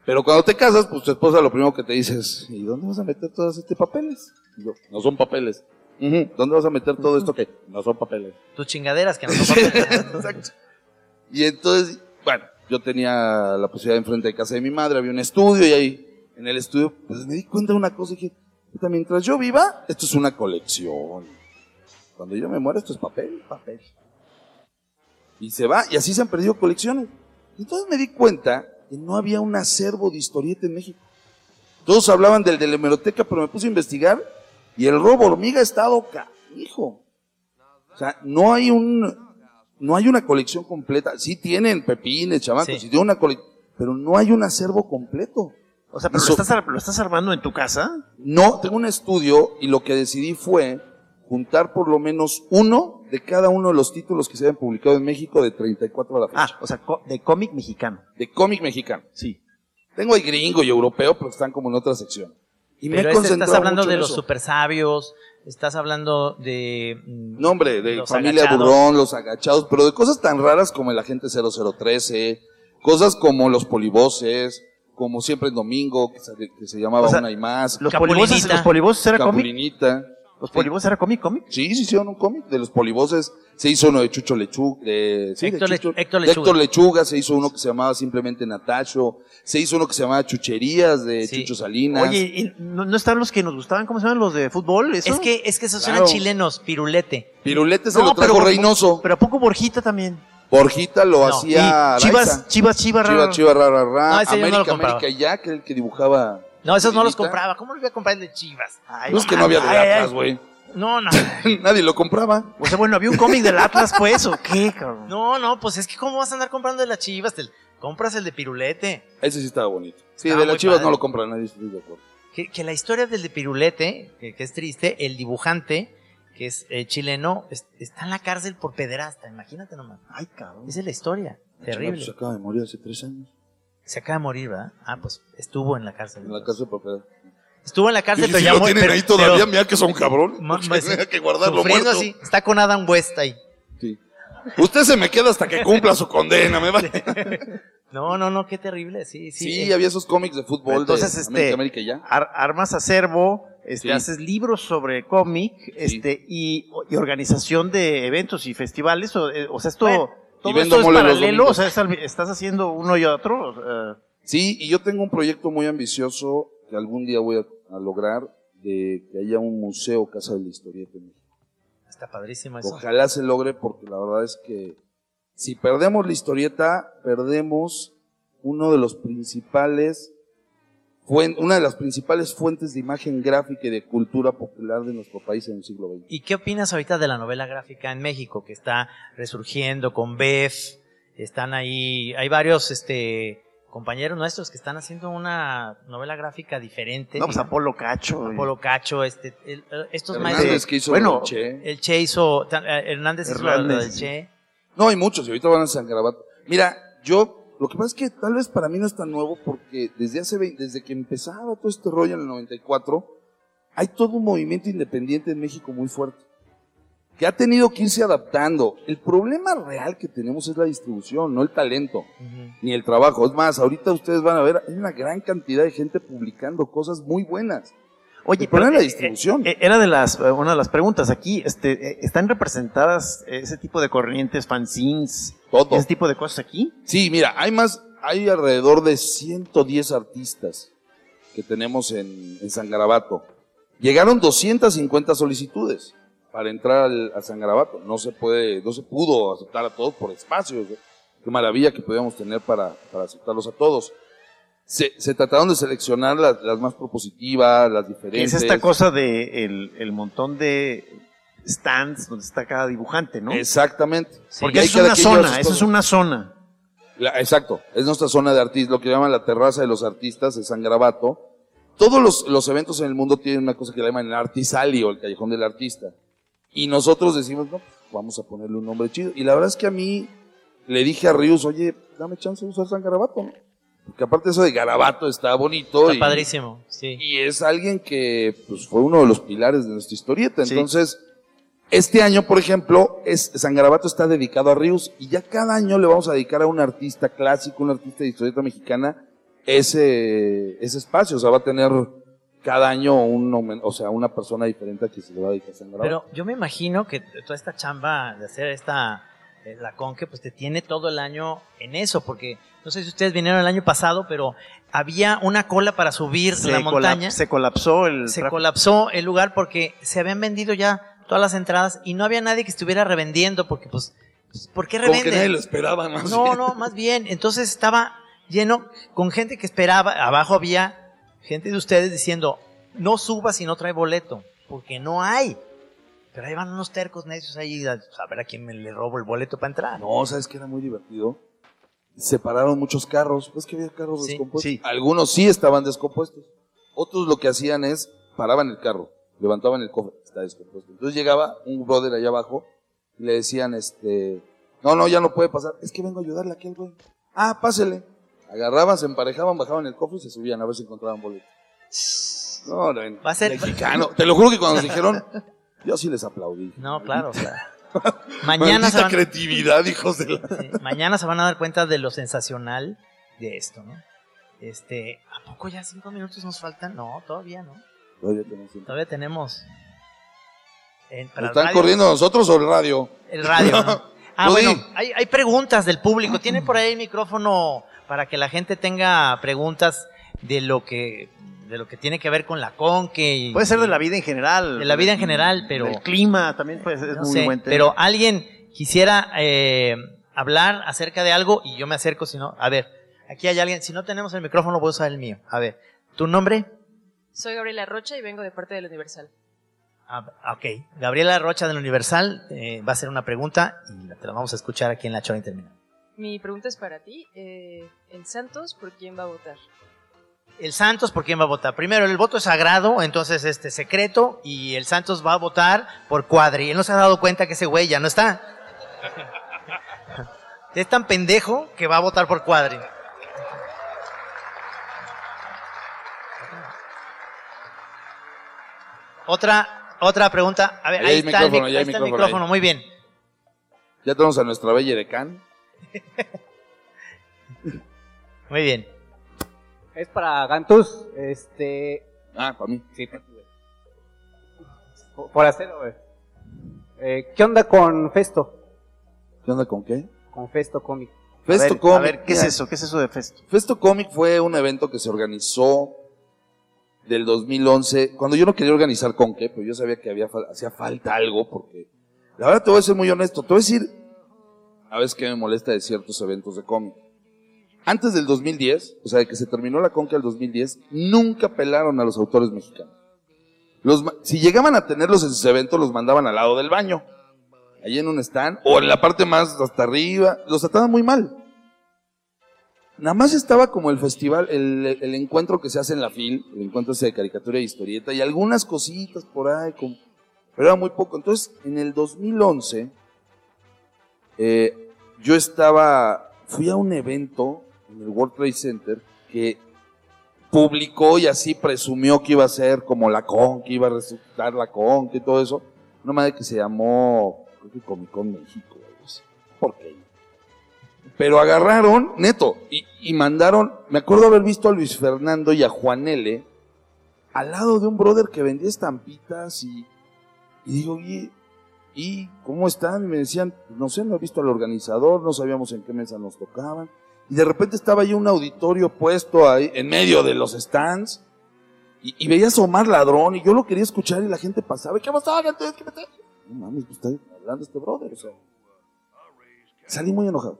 Pero cuando te casas, pues tu esposa lo primero que te dice es, ¿y dónde vas a meter todos estos papeles? Y yo, no son papeles. "Ujú, ¿Dónde vas a meter todo esto que no son papeles? Tus chingaderas que no son papeles. Exacto. Y entonces, bueno, yo tenía la posibilidad enfrente de casa de mi madre, había un estudio y ahí, en el estudio, pues me di cuenta de una cosa y dije, mientras yo viva, esto es una colección. Cuando yo me muera, esto es papel, papel. Y se va, y así se han perdido colecciones. Entonces me di cuenta que no había un acervo de historieta en México. Todos hablaban del de la hemeroteca, pero me puse a investigar y el robo hormiga ha estado canijo. O sea, no hay un, no hay una colección completa. Sí tienen pepines, chamacos, Sí. sí tienen una colección, pero no hay un acervo completo. O sea, pero lo estás, lo estás armando en tu casa. No, tengo un estudio y lo que decidí fue juntar por lo menos uno de cada uno de los títulos que se habían publicado en México de 34 a la fecha. Ah, o sea, de cómic mexicano. De cómic mexicano. Sí. Tengo ahí gringo y europeo, pero están como en otra sección. Y me he Pero este, concentrado estás hablando mucho de los super sabios, estás hablando de... No, hombre, de familia agachados. Burrón, los agachados, pero de cosas tan raras como el agente 0013, cosas como los polivoces, como siempre en domingo, que se, que se llamaba O sea, Una y Más, Los polivoces, los polivoces era cómic. Los polivoces era cómic, cómic. Sí, sí hicieron un cómic de los polivoces. Se hizo uno de Chucho Lechuga, de, sí, de Héctor Le- de Lechuga. Héctor Lechuga, se hizo uno que se llamaba simplemente Natacho, se hizo uno que se llamaba Chucherías de Sí. Chucho Salinas. Oye, ¿y no, no están los que nos gustaban? ¿Cómo se llaman los de fútbol? ¿Eso? Es que, es que esos Claro. eran chilenos, pirulete. Pirulete se No, lo trajo pero- Reynoso. Pero ¿a poco Borjita también? Borjita lo No. hacía. Chivas, Chivas, Chivas, Chiva, chiva, ra, ra, ra. No, ese yo no lo América. América ya, que el que dibujaba. No, esos no los compraba. ¿Cómo los voy a comprar el de Chivas? Ay, No es que no había de ay, Atlas, güey. No, no. Nadie lo compraba. O sea, bueno, había un cómic del Atlas, pues, ¿o qué, cabrón? No, no, pues es que ¿cómo vas a andar comprando de las Chivas? Te- compras el de pirulete. Ese sí estaba bonito. Sí, Estaba de las chivas padre. no lo compra nadie, estoy de acuerdo. Que, que la historia del de pirulete, que, que es triste, el dibujante, que es eh, chileno, es- está en la cárcel por pederasta. Imagínate nomás. Ay, cabrón. Esa es la historia. Terrible. Se acaba de morir hace tres años. Se acaba de morir, ¿verdad? Ah, pues estuvo en la cárcel. En la cárcel por pedazos. Estuvo en la cárcel, pero si ya lo tienen pero- ahí todavía, pero- mira que son cabrón. Tenía que guardarlo muerto. así. Está con Adam West ahí. Sí. Usted se me queda hasta que cumpla su condena, me vale. No, no, no, qué terrible. Sí, sí. Sí, eh, había esos cómics de fútbol Entonces, de este, América, América y ya. Ar- armas acervo, este, Sí. haces libros sobre cómic, este, y, y organización de eventos y festivales, o, eh, o sea, esto, Bueno, todo y vendo esto es paralelo, o sea, estás haciendo uno y otro, Sí, y yo tengo un proyecto muy ambicioso que algún día voy a, a lograr de que haya un museo Casa de la Historieta en México. Está padrísimo eso. Ojalá se logre porque la verdad es que si perdemos la historieta, perdemos uno de los principales una de las principales fuentes de imagen gráfica y de cultura popular de nuestro país en el siglo XX. ¿Y qué opinas ahorita de la novela gráfica en México que está resurgiendo con Beth? Están ahí, hay varios este compañeros nuestros que están haciendo una novela gráfica diferente. No, pues Apolo Cacho. y- Apolo Cacho, este, el- estos Hernández maestros. que hizo bueno, de Che. El Che hizo, ta- eh, Hernández hizo lo Hernández, del. Che. No, hay muchos, y ahorita van a San Garabato. Mira, yo, lo que pasa es que tal vez para mí no es tan nuevo porque desde hace, vein- desde que empezaba todo este rollo en el 94, hay todo un movimiento independiente en México muy fuerte, que ha tenido que irse adaptando. El problema real que tenemos es la distribución, no el talento, ni el trabajo. Es más, ahorita ustedes van a ver, hay una gran cantidad de gente publicando cosas muy buenas. Oye, El problema pero, la eh, distribución. eh, era de las, eh, una de las preguntas aquí. Este, eh, ¿Están representadas ese tipo de corrientes, fanzines, Todo. ese tipo de cosas aquí? Sí, mira, hay más, hay alrededor de 110 artistas que tenemos en, en San Garabato. Llegaron 250 solicitudes para entrar al, a San Garabato. No se puede, no se pudo aceptar a todos por espacio. Qué maravilla que podíamos tener para, para aceptarlos a todos. Se, se trataron de seleccionar las, las más propositivas, las diferentes. es esta cosa de el, el montón de stands donde está cada dibujante, ¿no? Exactamente. Porque es una zona, eso es una zona. La- exacto, es nuestra zona de artistas, lo que llaman la terraza de los artistas de San Garabato. Todos los, los eventos en el mundo tienen una cosa que le llaman el Artisali o el callejón del artista. Y nosotros decimos, no, pues, vamos a ponerle un nombre chido. Y la verdad es que a mí le dije a Rius, oye, dame chance de usar San Garabato, ¿no? Porque aparte eso de Garabato está bonito. Está y, padrísimo, sí. y es alguien que pues, fue uno de los pilares de nuestra historieta. Sí. Entonces, este año, por ejemplo, es, San Garabato está dedicado a Rius y ya cada año le vamos a dedicar a un artista clásico, un artista de historieta mexicana, ese, ese espacio. O sea, va a tener cada año un, o sea, una persona diferente a quien se le va a dedicar a San Garabato. Pero yo me imagino que toda esta chamba de hacer esta la conque pues te tiene todo el año en eso porque no sé si ustedes vinieron el año pasado pero había una cola para subir la colap- montaña se colapsó el se colapsó el lugar porque se habían vendido ya todas las entradas y no había nadie que estuviera revendiendo porque pues pues, ¿por qué Como que revenden? nadie lo esperaba más. No, bien. no, más bien. Entonces estaba lleno con gente que esperaba. Abajo había gente de ustedes diciendo, no suba si no trae boleto, porque no hay. Pero ahí van unos tercos necios ahí a a ver a quién me le robo el boleto para entrar. No, ¿sabes que era muy divertido? Separaron muchos carros. ¿Ves que había carros Sí, descompuestos? sí. Algunos sí estaban descompuestos. Otros lo que hacían es paraban el carro, levantaban el cofre, está descompuesto. Entonces llegaba un brother allá abajo y le decían, este, no, no, ya no puede pasar. Es que vengo a ayudarle aquí al güey. Ah, pásele. Agarraban, se emparejaban, bajaban el cofre y se subían a ver si encontraban boleto. No, no, Va a ser- mexicano. Te lo juro que cuando nos dijeron, yo sí les aplaudí. No, claro. o sea, mañana, se van, creatividad, hijos de la... sí, mañana se van a dar cuenta de lo sensacional de esto, ¿no? Este, ¿a poco ya cinco minutos nos faltan? No, todavía no. Todavía tenemos tiempo. Todavía tenemos. en- para el ¿Están radio- corriendo nosotros o el radio? El radio, ¿no? Ah, bueno, hay, hay preguntas del público. ¿Tiene por ahí el micrófono para que la gente tenga preguntas de lo que de lo que tiene que ver con la conque? Y, Puede ser de la vida en general. De la vida en general, pero- El clima también puede ser, es no muy sé, buen tema. Pero alguien quisiera eh, hablar acerca de algo y yo me acerco, si no. A ver, aquí hay alguien. Si no tenemos el micrófono, voy a usar el mío. A ver, ¿tu nombre? Soy Gabriela Rocha y vengo de parte del Universal. Ah, ok, Gabriela Rocha del Universal eh, va a hacer una pregunta y te la vamos a escuchar aquí en la Chora Interminable. Mi pregunta es para ti. eh, ¿En Santos por quién va a votar? El Santos, ¿por quién va a votar? Primero, el voto es sagrado, entonces este secreto, y el Santos va a votar por Cuadri. Él no se ha dado cuenta que ese güey ya no está. Es tan pendejo que va a votar por Cuadri. Otra, otra pregunta. A ver, Ahí está, el, ahí está el micrófono ahí. micrófono, muy bien. Ya tenemos a nuestra bella de Can. Muy bien. Es para Gantus, este, Ah, para mí. por- por hacer, güey. Eh, ¿Qué onda con Festo? ¿Qué onda con qué? Con Festo Comic. a Festo ver, Comic. a ver, ¿qué es eso? ¿Qué es eso de Festo? Festo Comic fue un evento que se organizó del 2011, cuando yo no quería organizar con qué, pero yo sabía que había, fal- hacía falta algo, porque la verdad te voy a ser muy honesto, te voy a decir, a veces que me molesta de ciertos eventos de cómic. Antes del 2010, o sea, de que se terminó la conca del 2010, nunca pelaron a los autores mexicanos. Si llegaban a tenerlos en sus eventos, los mandaban al lado del baño, ahí en un stand, o en la parte más hasta arriba, los trataban muy mal. Nada más estaba como el festival, el, encuentro que se hace en la FIL, el encuentro ese de caricatura y historieta, y algunas cositas por ahí, como- pero era muy poco. Entonces, en el 2011, eh, yo estaba, fui a un evento en el World Trade Center que publicó y así presumió que iba a ser como la con, que iba a resultar la con, y todo eso. Una madre que se llamó, creo que Comic Con México, algo así. ¿Por qué? Pero agarraron, neto, y, y mandaron, me acuerdo haber visto a Luis Fernando y a Juan L. al lado de un brother que vendía estampitas y, y digo, ¿y, ¿y cómo están? Y me decían, no sé, no he visto al organizador, no sabíamos en qué mesa nos tocaban. Y de repente estaba ahí un auditorio puesto ahí en medio de los stands y, y veía asomar ladrón y yo lo quería escuchar y la gente pasaba. ¿Y ¿Qué pasaba, gente? ¿Qué pasaba? No mames, pues está hablando este brother. Salí muy enojado.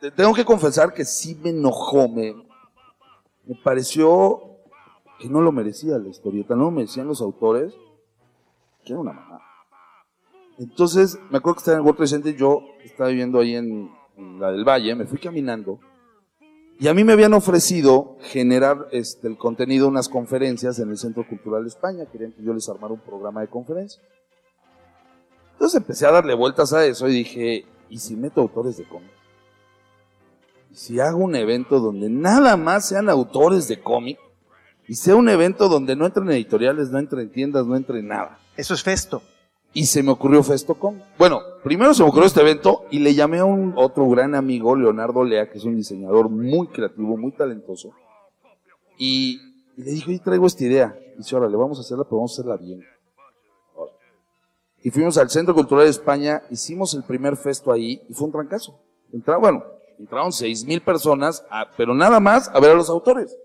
Te- Tengo que confesar que sí me enojó, me, me pareció que no lo merecía la historieta, no lo merecían los autores, que era una mamá. Entonces, me acuerdo que estaba en el World Trade Center, yo estaba viviendo ahí en la del Valle, me fui caminando, y a mí me habían ofrecido generar este, el contenido de unas conferencias en el Centro Cultural España, querían que yo les armara un programa de conferencias. Entonces empecé a darle vueltas a eso y dije, ¿y si meto autores de cómic? ¿Y si hago un evento donde nada más sean autores de cómic? Y sea un evento donde no entren editoriales, no entren tiendas, no entren nada. Eso es Festo. Y se me ocurrió FestoCom. Bueno, primero se me ocurrió este evento y le llamé a un otro gran amigo, Leonardo Lea, que es un diseñador muy creativo, muy talentoso. Y, le dije, oye, traigo esta idea. Y dice, órale, vamos a hacerla, pero vamos a hacerla bien. Y fuimos al Centro Cultural de España, hicimos el primer festo ahí y fue un trancazo. Entra, bueno, entraron seis mil personas, a- pero nada más a ver a los autores.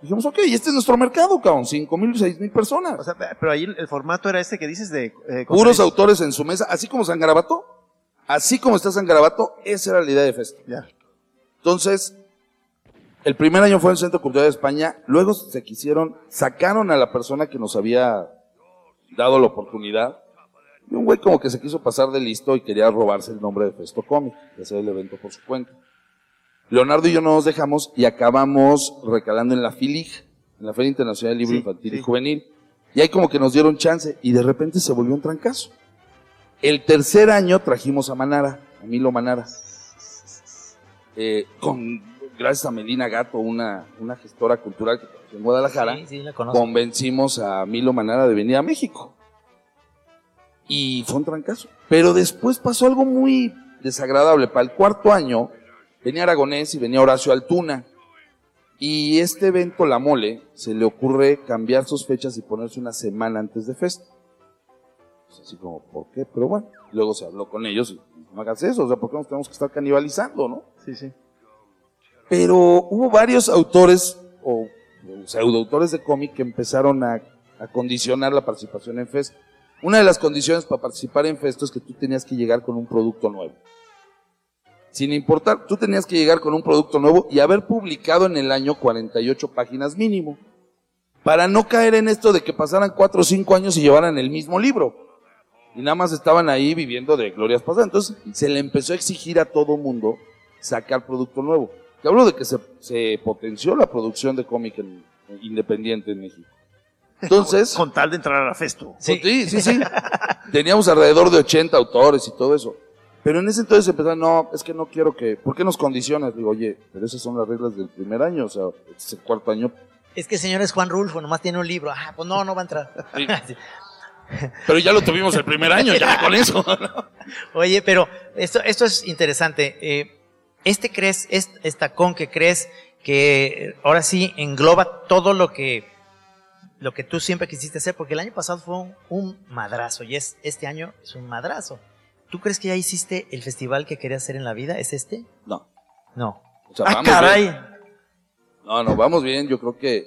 Dijimos, ok, este es nuestro mercado, cabrón, cinco mil, seis mil personas. O sea, pero ahí el formato era este que dices de... eh, Puros autores en su mesa, así como San Garabato, así como está San Garabato, esa era la idea de Festo. Ya. Entonces, el primer año fue en el Centro Cultural de España, luego se quisieron, sacaron a la persona que nos había dado la oportunidad, y un güey como que se quiso pasar de listo y quería robarse el nombre de Festo Comic, y hacer el evento por su cuenta. Leonardo y yo no nos dejamos y acabamos recalando en la FILIG, en la Feria Internacional del Libro Sí, Infantil y. Juvenil. Y ahí como que nos dieron chance y de repente se volvió un trancazo. El tercer año trajimos a Manara, a Milo Manara. Eh, con, gracias a Melina Gato, una, una gestora cultural que en Guadalajara, Sí, sí, la convencimos a Milo Manara de venir a México. Y fue un trancazo. Pero después pasó algo muy desagradable. Para el cuarto año venía Aragonés y venía Horacio Altuna. Y este evento, La Mole, se le ocurre cambiar sus fechas y ponerse una semana antes de Fest. Pues así como, ¿por qué? Pero bueno, luego se habló con ellos y no hagas eso, o sea, ¿por qué nos tenemos que estar canibalizando, no? Sí, sí. Pero hubo varios autores o, pseudoautores de cómic que empezaron a, a condicionar la participación en Fest. Una de las condiciones para participar en Festo es que tú tenías que llegar con un producto nuevo. Sin importar, tú tenías que llegar con un producto nuevo y haber publicado en el año 48 páginas mínimo. Para no caer en esto de que pasaran 4 o 5 años y llevaran el mismo libro. Y nada más estaban ahí viviendo de glorias pasadas. Entonces se le empezó a exigir a todo mundo sacar producto nuevo. Te hablo de que se, se potenció la producción de cómic en- independiente en México. Entonces, Con tal de entrar a la Festo. sí, sí, sí. sí. Teníamos alrededor de 80 autores y todo eso. Pero en ese entonces empezaron, no, es que no quiero que, ¿por qué nos condicionas? Digo, oye, pero esas son las reglas del primer año, o sea, este es el cuarto año. Es que señor es Juan Rulfo, nomás tiene un libro. Ah, pues no, no va a entrar. Sí. Pero ya lo tuvimos el primer año, ya con eso. Oye, pero esto, esto es interesante. Eh, este crees, est- esta con que crees que ahora sí engloba todo lo que, lo que tú siempre quisiste hacer, porque el año pasado fue un, un madrazo y es, este año es un madrazo. ¿Tú crees que ya hiciste el festival que querías hacer en la vida? ¿Es este? No, No. o sea, ¡Ah, vamos caray! bien. No, no, vamos bien, yo creo que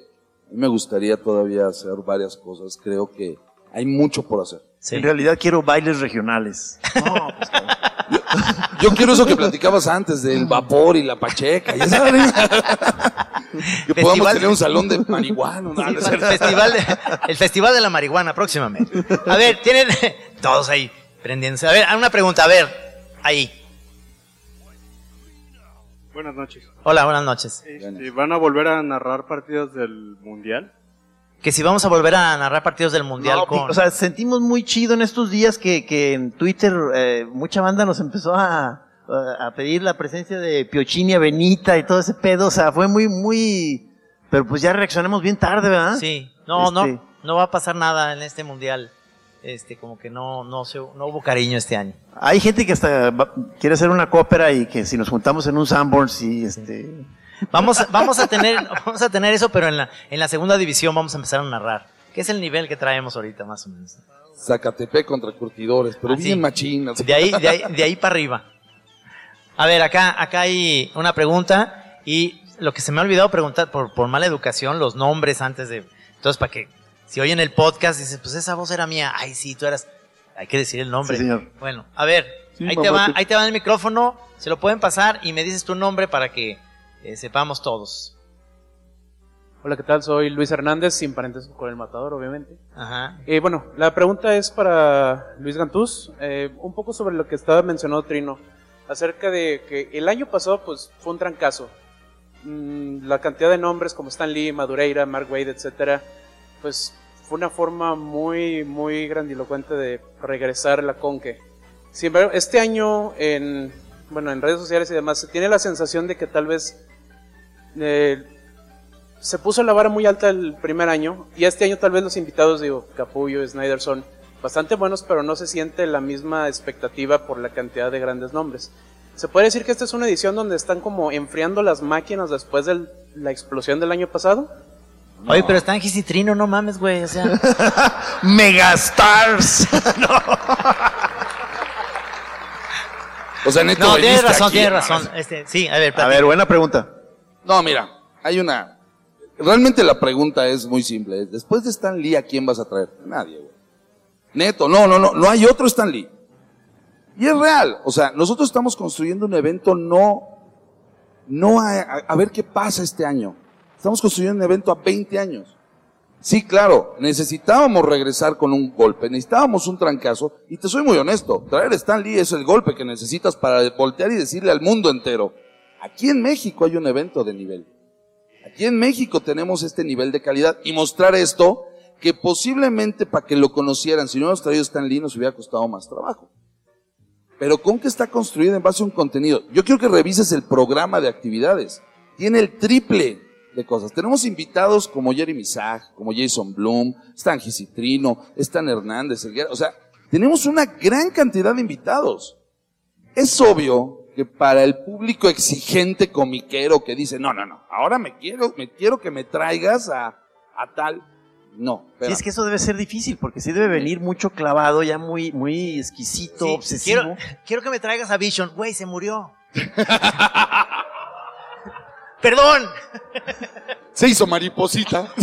A mí me gustaría todavía hacer varias cosas. Creo que hay mucho por hacer. En realidad quiero bailes regionales. Yo quiero eso que platicabas antes del vapor y la pacheca. Ya sabes. que podamos tener un salón de marihuana. ¿no? el, festival de, el Festival de la Marihuana próximamente. A ver, tienen todos ahí prendiéndose. A ver, una pregunta, a ver, ahí. Buenas noches. Hola, buenas noches. Este, ¿Van a volver a narrar partidos del Mundial? Que si vamos a volver a narrar partidos del Mundial No, con... O sea, sentimos muy chido en estos días que, que en Twitter eh, mucha banda nos empezó a, a pedir la presencia de Piochini, Benita y todo ese pedo. O sea, fue muy, muy... Pero pues ya reaccionamos bien tarde, ¿verdad? Sí, no, no, Este- no va a pasar nada en este Mundial. Este, como que no, no, se, no hubo cariño este año. Hay gente que hasta va- quiere hacer una cópera y que si nos juntamos en un Sanborns y este... Vamos, a- vamos a tener, vamos a tener eso, pero en la, en la segunda división vamos a empezar a narrar. Que es el nivel que traemos ahorita, más o menos. Zacatepec contra curtidores, pero Ah, sí. bien machinas. De ahí, de ahí, de ahí para arriba. A ver, acá, acá hay una pregunta y lo que se me ha olvidado preguntar por, por mala educación, los nombres antes de. Entonces, para que si oyen el podcast dices, pues esa voz era mía. Ay, sí, tú eras. Hay que decir el nombre. Sí, señor. Bueno, a ver, Sí, ahí, te va, ahí te va el micrófono, se lo pueden pasar y me dices tu nombre para que eh, sepamos todos. Hola, ¿qué tal? Soy Luis Hernández, sin parentesco con el matador, obviamente. Ajá. Eh, bueno, la pregunta es para Luis Gantús, eh, un poco sobre lo que estaba mencionando Trino, acerca de que el año pasado pues fue un trancazo. Mm, la cantidad de nombres como Stan Lee, Madureira, Mark Wade, etcétera, pues fue una forma muy, muy grandilocuente de regresar la conque. Sin embargo, este año en, bueno, en redes sociales y demás se tiene la sensación de que tal vez eh, se puso la vara muy alta el primer año y este año tal vez los invitados, digo, Capullo, Snyder son bastante buenos, pero no se siente la misma expectativa por la cantidad de grandes nombres. Se puede decir que esta es una edición donde están como enfriando las máquinas después de la explosión del año pasado. Oye, pero está en Gisitrino, no mames, güey. O sea, Megastars. O sea, neto, no, tienes razón, aquí, tienes ¿no? razón. Este, sí, a ver, A ver, buena pregunta. No, mira, hay una. Realmente la pregunta es muy simple. es, Después de Stan Lee, ¿a quién vas a traer? Nadie, güey. Neto, no, no, no, no hay otro Stan Lee. Y es real. O sea, nosotros estamos construyendo un evento no, no a, a- a ver qué pasa este año. Estamos construyendo un evento a 20 años. Sí, claro, necesitábamos regresar con un golpe, necesitábamos un trancazo, y te soy muy honesto, traer a Stan Lee es el golpe que necesitas para voltear y decirle al mundo entero, aquí en México hay un evento de nivel. Aquí en México tenemos este nivel de calidad y mostrar esto que posiblemente para que lo conocieran, si no hubiéramos traído a Stan Lee nos hubiera costado más trabajo. Pero con que está construido en base a un contenido. Yo quiero que revises el programa de actividades. Tiene el triple de cosas. Tenemos invitados como Jeremy Zag, como Jason Bloom, Stan Gisitrino, Stan Hernández, Elguera. O sea, tenemos una gran cantidad de invitados. Es obvio que para el público exigente comiquero que dice, no, no, no, ahora me quiero, me quiero que me traigas a, a tal. No, Sí, es que eso debe ser difícil, porque sí debe venir mucho clavado, ya muy, muy exquisito, Sí, obsesivo. quiero, quiero que me traigas a Vision. Güey, se murió. Perdón. Se hizo mariposita.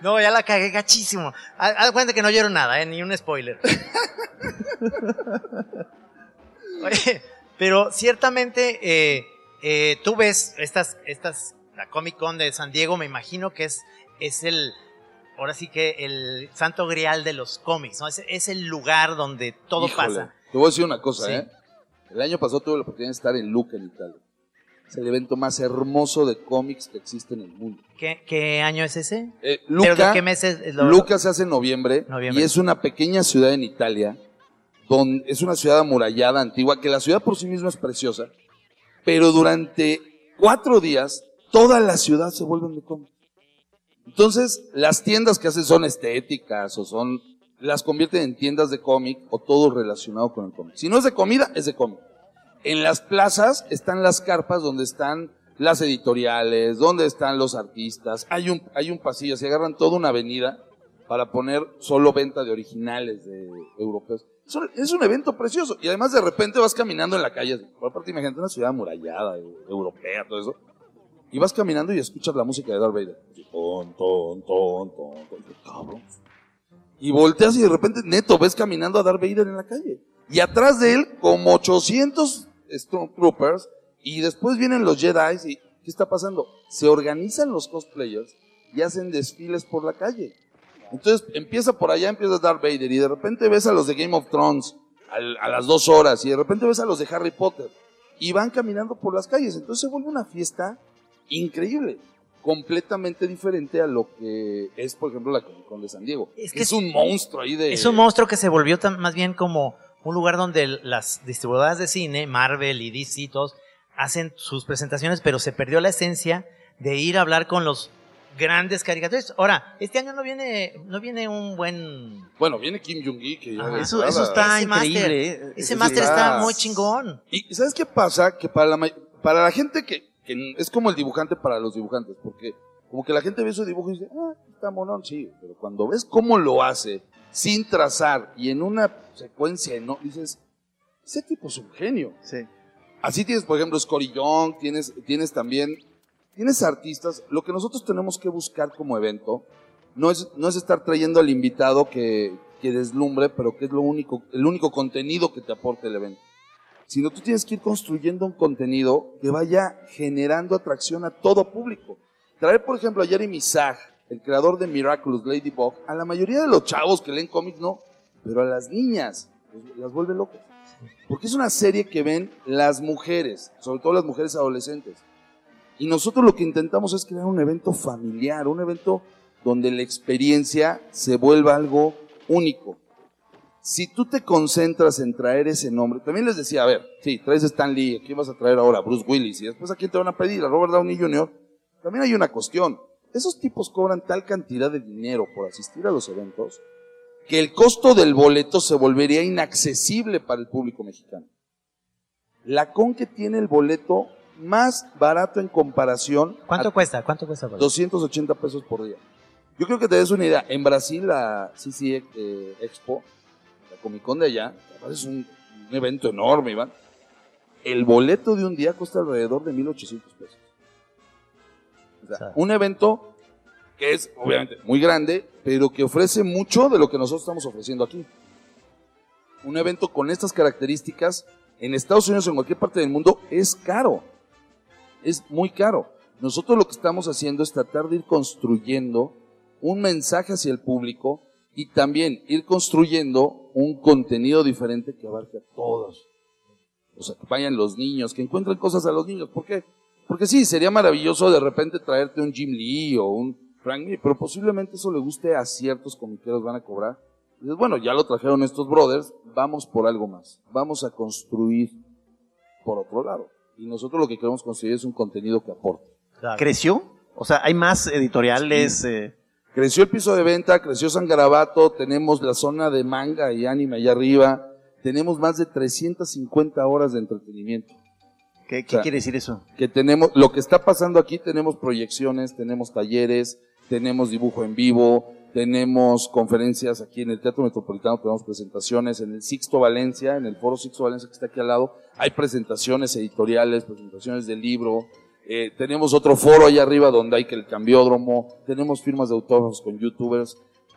No, ya la cagué gachísimo. Haz cuenta que no lloro nada, ¿eh? ni un spoiler. Oye, pero ciertamente eh, eh, tú ves estas, estas, la Comic Con de San Diego, me imagino que es, es el, ahora sí que el santo grial de los cómics, ¿no? Es, es el lugar donde todo Híjole, pasa. Te voy a decir una cosa, Sí. ¿eh? El año pasado tuve la oportunidad de estar en Luca, en Italia. Es el evento más hermoso de cómics que existe en el mundo. ¿Qué, qué año es ese? Eh, ¿Pero de Luca, qué mes es? es lo- Luca se hace en noviembre, Noviembre. y es una pequeña ciudad en Italia, donde es una ciudad amurallada, antigua, que la ciudad por sí misma es preciosa, pero durante cuatro días toda la ciudad se vuelve de cómics. Entonces, las tiendas que hacen son estéticas o son, las convierten en tiendas de cómic o todo relacionado con el cómic. Si no es de comida, es de cómic. En las plazas están las carpas donde están las editoriales, donde están los artistas. Hay un, hay un pasillo, se agarran toda una avenida para poner solo venta de originales de europeos. Es un, evento precioso. Y además de repente vas caminando en la calle, por aparte imagínate una ciudad amurallada, eh, europea, todo eso. y vas caminando y escuchas la música de Darth Vader. Ton, ton, ton, ton, ton. Cabrón. Y volteas y de repente, neto, ves caminando a Darth Vader en la calle. Y atrás de él, como 800 Stormtroopers, y después vienen los Jedi y ¿qué está pasando? Se organizan los cosplayers y hacen desfiles por la calle. Entonces empieza por allá, empieza Darth Vader y de repente ves a los de Game of Thrones a las dos horas y de repente ves a los de Harry Potter y van caminando por las calles. Entonces se vuelve una fiesta increíble, completamente diferente a lo que es, por ejemplo, la Comic Con de San Diego. Es que es- un monstruo ahí de... Es un monstruo que se volvió tan- más bien como un lugar donde las distribuidoras de cine, Marvel y DC, y todos, hacen sus presentaciones, pero se perdió la esencia de ir a hablar con los grandes caricaturistas. Ahora, este año no viene, no viene un buen... Bueno, viene Kim Jong-gi que ya Eso, está Ese máster, increíble. ¿eh? Ese máster está- está muy chingón. Y ¿sabes qué pasa? Que para la, para la gente que, que es como el dibujante para los dibujantes, porque como que la gente ve su dibujo y dice, ah, está monón, sí, pero cuando ves cómo lo hace, sin trazar y en una secuencia, no, dices, ese tipo es un genio. Sí. Así tienes, por ejemplo, Scotty Young, tienes, tienes también, tienes artistas. Lo que nosotros tenemos que buscar como evento no es, no es estar trayendo al invitado que, que deslumbre, pero que es lo único, el único contenido que te aporte el evento. Sino tú tienes que ir construyendo un contenido que vaya generando atracción a todo público. Traer, por ejemplo, a Jeremy Zag, el creador de Miraculous Ladybug, a la mayoría de los chavos que leen cómics no, pero a las niñas pues, las vuelve locas. Porque es una serie que ven las mujeres, sobre todo las mujeres adolescentes. Y nosotros lo que intentamos es crear un evento familiar, un evento donde la experiencia se vuelva algo único. Si tú te concentras en traer ese nombre, también les decía, a ver, sí, traes a Stan Lee, ¿a quién vas a traer ahora? Bruce Willis, y después a quién te van a pedir, a Robert Downey Jr. También hay una cuestión. Esos tipos cobran tal cantidad de dinero por asistir a los eventos que el costo del boleto se volvería inaccesible para el público mexicano. La Conque tiene el boleto más barato en comparación. ¿Cuánto cuesta? ¿Cuánto cuesta? Pablo? 280 pesos por día. Yo creo que te des una idea. En Brasil, la CC eh, Expo, Comic Con de allá, es un, un evento enorme, Iván. El boleto de un día cuesta alrededor de 1800 pesos. O sea, O sea. un evento que es obviamente muy grande, pero que ofrece mucho de lo que nosotros estamos ofreciendo aquí. Un evento con estas características en Estados Unidos o en cualquier parte del mundo es caro. Es muy caro. Nosotros lo que estamos haciendo es tratar de ir construyendo un mensaje hacia el público y también ir construyendo un contenido diferente que abarque a todos. O sea, que vayan los niños, que encuentren cosas a los niños. ¿Por qué? Porque sí, sería maravilloso de repente traerte un Jim Lee o un Frank Lee, pero posiblemente eso le guste a ciertos comiqueros, van a cobrar. Y dices, bueno, ya lo trajeron estos brothers, vamos por algo más. Vamos a construir por otro lado. Y nosotros lo que queremos construir es un contenido que aporte. Claro. ¿Creció? O sea, hay más editoriales. eh, Creció el piso de venta, creció San Garabato, tenemos la zona de manga y anime allá arriba, tenemos más de 350 horas de entretenimiento. ¿Qué, qué O sea, quiere decir eso? Que tenemos, lo que está pasando aquí, tenemos proyecciones, tenemos talleres, tenemos dibujo en vivo, tenemos conferencias aquí en el Teatro Metropolitano, tenemos presentaciones en el Sixto Valencia, en el Foro Sixto Valencia que está aquí al lado, hay presentaciones editoriales, presentaciones de libro, eh, tenemos otro foro allá arriba donde hay que el cambiódromo, tenemos firmas de autógrafos con youtubers,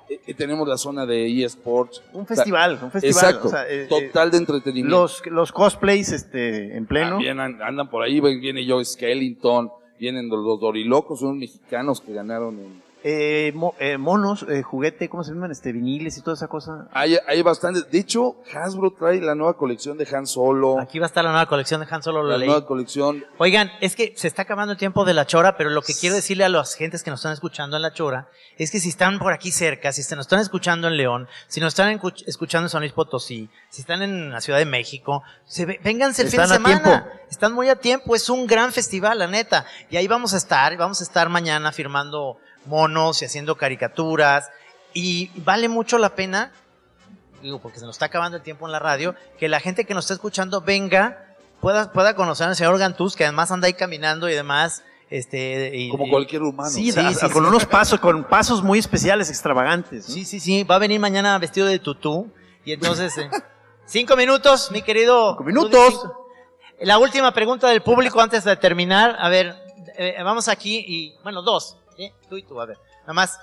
eh, eh, tenemos la zona de eSports. Un O sea, festival, un festival. Exacto, o sea, eh, eh, total de entretenimiento. los, los cosplays este, en pleno. También an- andan por ahí, viene Joe Skellington, vienen los, los dorilocos, son mexicanos que ganaron en... Eh, mo- eh, monos, eh, juguete, ¿cómo se llaman? Este, viniles y toda esa cosa. Hay, hay bastantes. De hecho, Hasbro trae la nueva colección de Han Solo. Aquí va a estar la nueva colección de Han Solo, lo la leí. nueva colección. Oigan, es que se está acabando el tiempo de la chora, pero lo que quiero decirle a las gentes que nos están escuchando en la chora es que si están por aquí cerca, si se nos están escuchando en León, si nos están escuchando en San Luis Potosí, si están en la Ciudad de México, se ve- vénganse el fin de Están a semana. tiempo. Están muy a tiempo, es un gran festival, la neta. Y ahí vamos a estar, vamos a estar mañana firmando monos y haciendo caricaturas. Y vale mucho la pena digo, porque se nos está acabando el tiempo en la radio, que la gente que nos está escuchando venga, pueda, pueda conocer al señor Gantús, que además anda ahí caminando y demás. Este, y- Como cualquier humano. Sí, Sí, sí, con sí. unos pasos, con pasos muy especiales, extravagantes. ¿no? Sí, sí, sí, va a venir mañana vestido de tutú. Y entonces, eh, cinco minutos, mi querido. Cinco minutos. Cinco. La última pregunta del público antes de terminar. A ver, eh, vamos aquí y, bueno, dos. ¿Sí? Tú y tú, a ver. Nada más,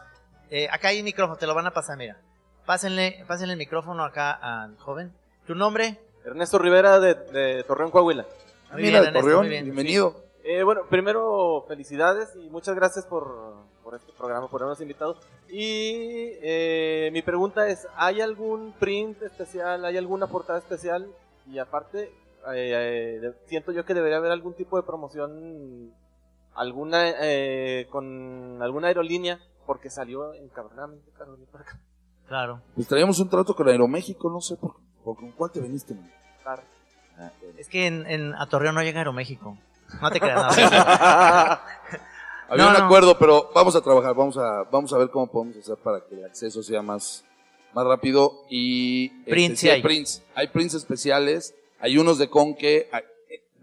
eh, acá hay un micrófono, te lo van a pasar, mira. Pásenle, pásenle el micrófono acá al joven. ¿Tu nombre? Ernesto Rivera de, de Torreón, Coahuila. Muy bien, Ernesto, muy bien. bienvenido. Eh, bueno, primero felicidades y muchas gracias por, por este programa, por habernos invitado. Y eh, mi pregunta es, ¿hay algún print especial, hay alguna portada especial? Y aparte, eh, eh, siento yo que debería haber algún tipo de promoción, alguna eh, con alguna aerolínea, porque salió encabronadamente caro venir para acá. Claro. Pues traíamos un trato con Aeroméxico, no sé por, por con cuál te viniste, man? Claro. Ah. Es que en, en- a Torreón no llega Aeroméxico. No te creas. No. Había No, un no. acuerdo, pero vamos a trabajar, vamos a, vamos a ver cómo podemos hacer para que el acceso sea más, más rápido. Y Prints sí sí hay. prints. Hay prints especiales, hay unos de Conque. hay-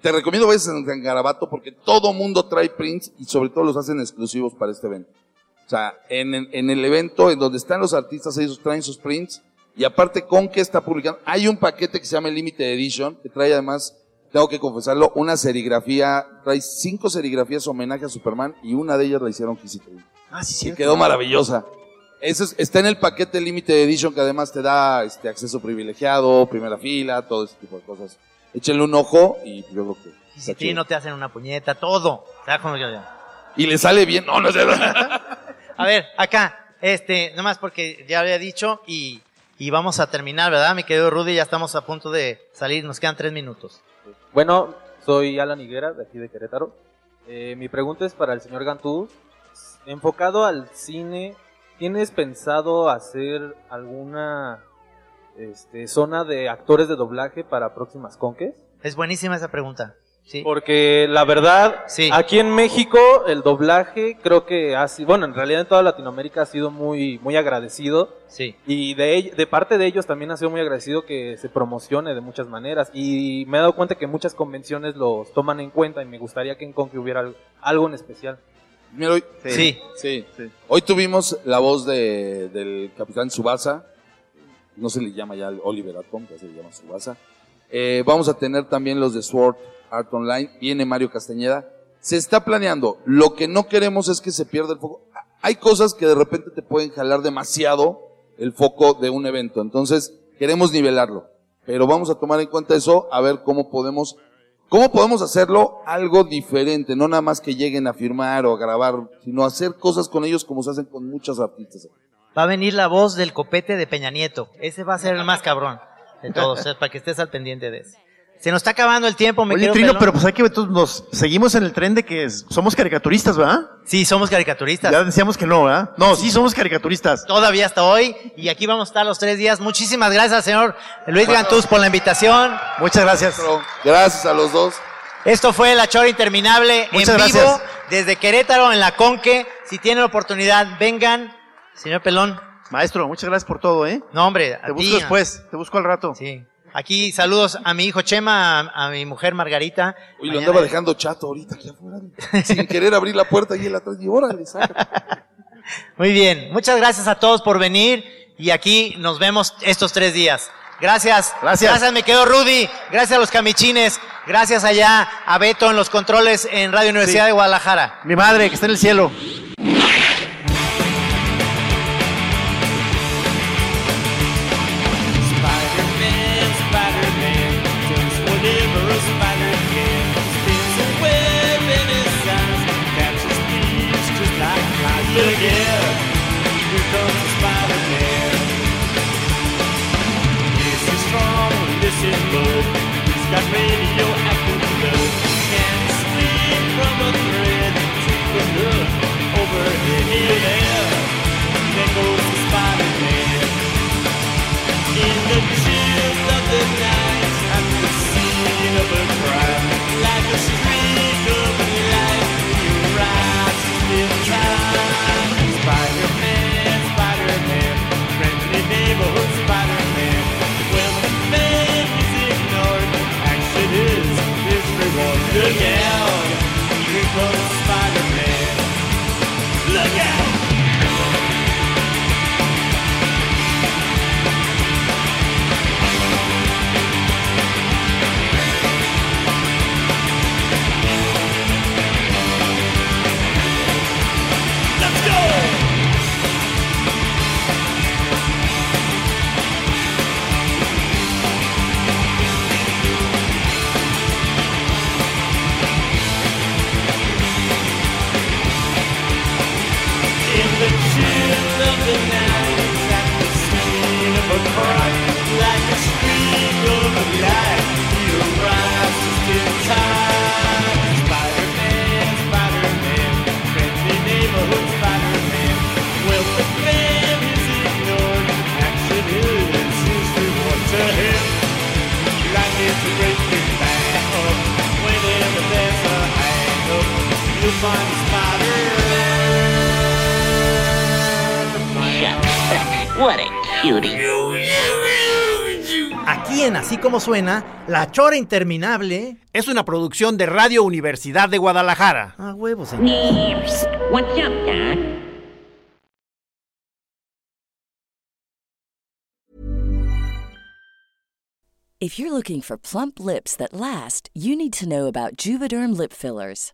te recomiendo vayas en San Garabato porque todo mundo trae prints y sobre todo los hacen exclusivos para este evento. O sea, en, el evento en donde están los artistas, ellos traen sus prints y aparte Conque está publicando. Hay un paquete que se llama Limited Edition que trae además, tengo que confesarlo, una serigrafía, trae cinco serigrafías homenaje a Superman y una de ellas la hicieron Kissy. Ah, sí, cierto. quedó maravillosa. Eso es- está en el paquete Limited Edition que además te da este acceso privilegiado, primera fila, todo ese tipo de cosas. Échenle un ojo y yo creo que. Y está si ti chido. no te hacen una puñeta, todo. ¿Sabes cómo yo digo? Y le sale bien. No, no es A ver, acá, este, nomás porque ya había dicho y, y vamos a terminar, ¿verdad? Mi querido Rudy, ya estamos a punto de salir, nos quedan tres minutos. Bueno, soy Alan Higuera, de aquí de Querétaro. Eh, mi pregunta es para el señor Gantú. Enfocado al cine, ¿tienes pensado hacer alguna este, zona de actores de doblaje para próximas conques? Es buenísima esa pregunta. Sí. Porque la verdad, aquí en México el doblaje creo que ha sido, bueno, en realidad en toda Latinoamérica ha sido muy, muy agradecido. Sí. Y de, de parte de ellos también ha sido muy agradecido que se promocione de muchas maneras. Y me he dado cuenta que muchas convenciones los toman en cuenta y me gustaría que en Conque hubiera al- algo en especial. Mira, hoy, Sí. sí. Hoy tuvimos la voz de, del capitán Subasa. No se le llama ya Oliver Atom, ya se le llama Subasa. Eh, vamos a tener también los de Sword Art Online. Viene Mario Castañeda. Se está planeando. Lo que no queremos es que se pierda el foco. Hay cosas que de repente te pueden jalar demasiado el foco de un evento. Entonces, queremos nivelarlo. Pero vamos a tomar en cuenta eso, a ver cómo podemos ¿Cómo podemos hacerlo algo diferente? No nada más que lleguen a firmar o a grabar, sino hacer cosas con ellos como se hacen con muchos artistas. Va a venir la voz del copete de Peña Nieto. Ese va a ser el más cabrón de todos, para que estés al pendiente de eso. Se nos está acabando el tiempo, me Oye, quedo Trino, pelón. pero pues hay que entonces nos seguimos en el tren de que somos caricaturistas, ¿verdad? Sí, somos caricaturistas. Ya decíamos que no, ¿verdad? No, sí somos caricaturistas. Todavía hasta hoy. Y aquí vamos a estar los tres días. Muchísimas gracias, señor Luis Gantús, por la invitación. Muchas gracias. Gracias a los dos. Esto fue La Chora Interminable Muchas en gracias. vivo desde Querétaro, en la Conque. Si tienen oportunidad, vengan. Señor Pelón. Maestro, muchas gracias por todo, ¿eh? No, hombre, a Te busco después, te busco al rato. Sí. Aquí saludos a mi hijo Chema, a, a mi mujer Margarita. Uy, lo andaba dejando chato ahorita aquí afuera. Sin querer abrir la puerta y él atrás. Y órale, saca. Muy bien, muchas gracias a todos por venir y aquí nos vemos estos tres días. Gracias. Gracias. Gracias, me quedo Rudy. Gracias a los camichines. Gracias allá a Beto en los controles en Radio Universidad Sí. de Guadalajara. Mi madre, que está en el cielo. good game. Like a Así Como Suena, La Chora Interminable. Es una producción de Radio Universidad de Guadalajara. Ah, huevos, señor. What's up, Doc? If you're looking for plump lips that last, you need to know about Juvederm lip fillers.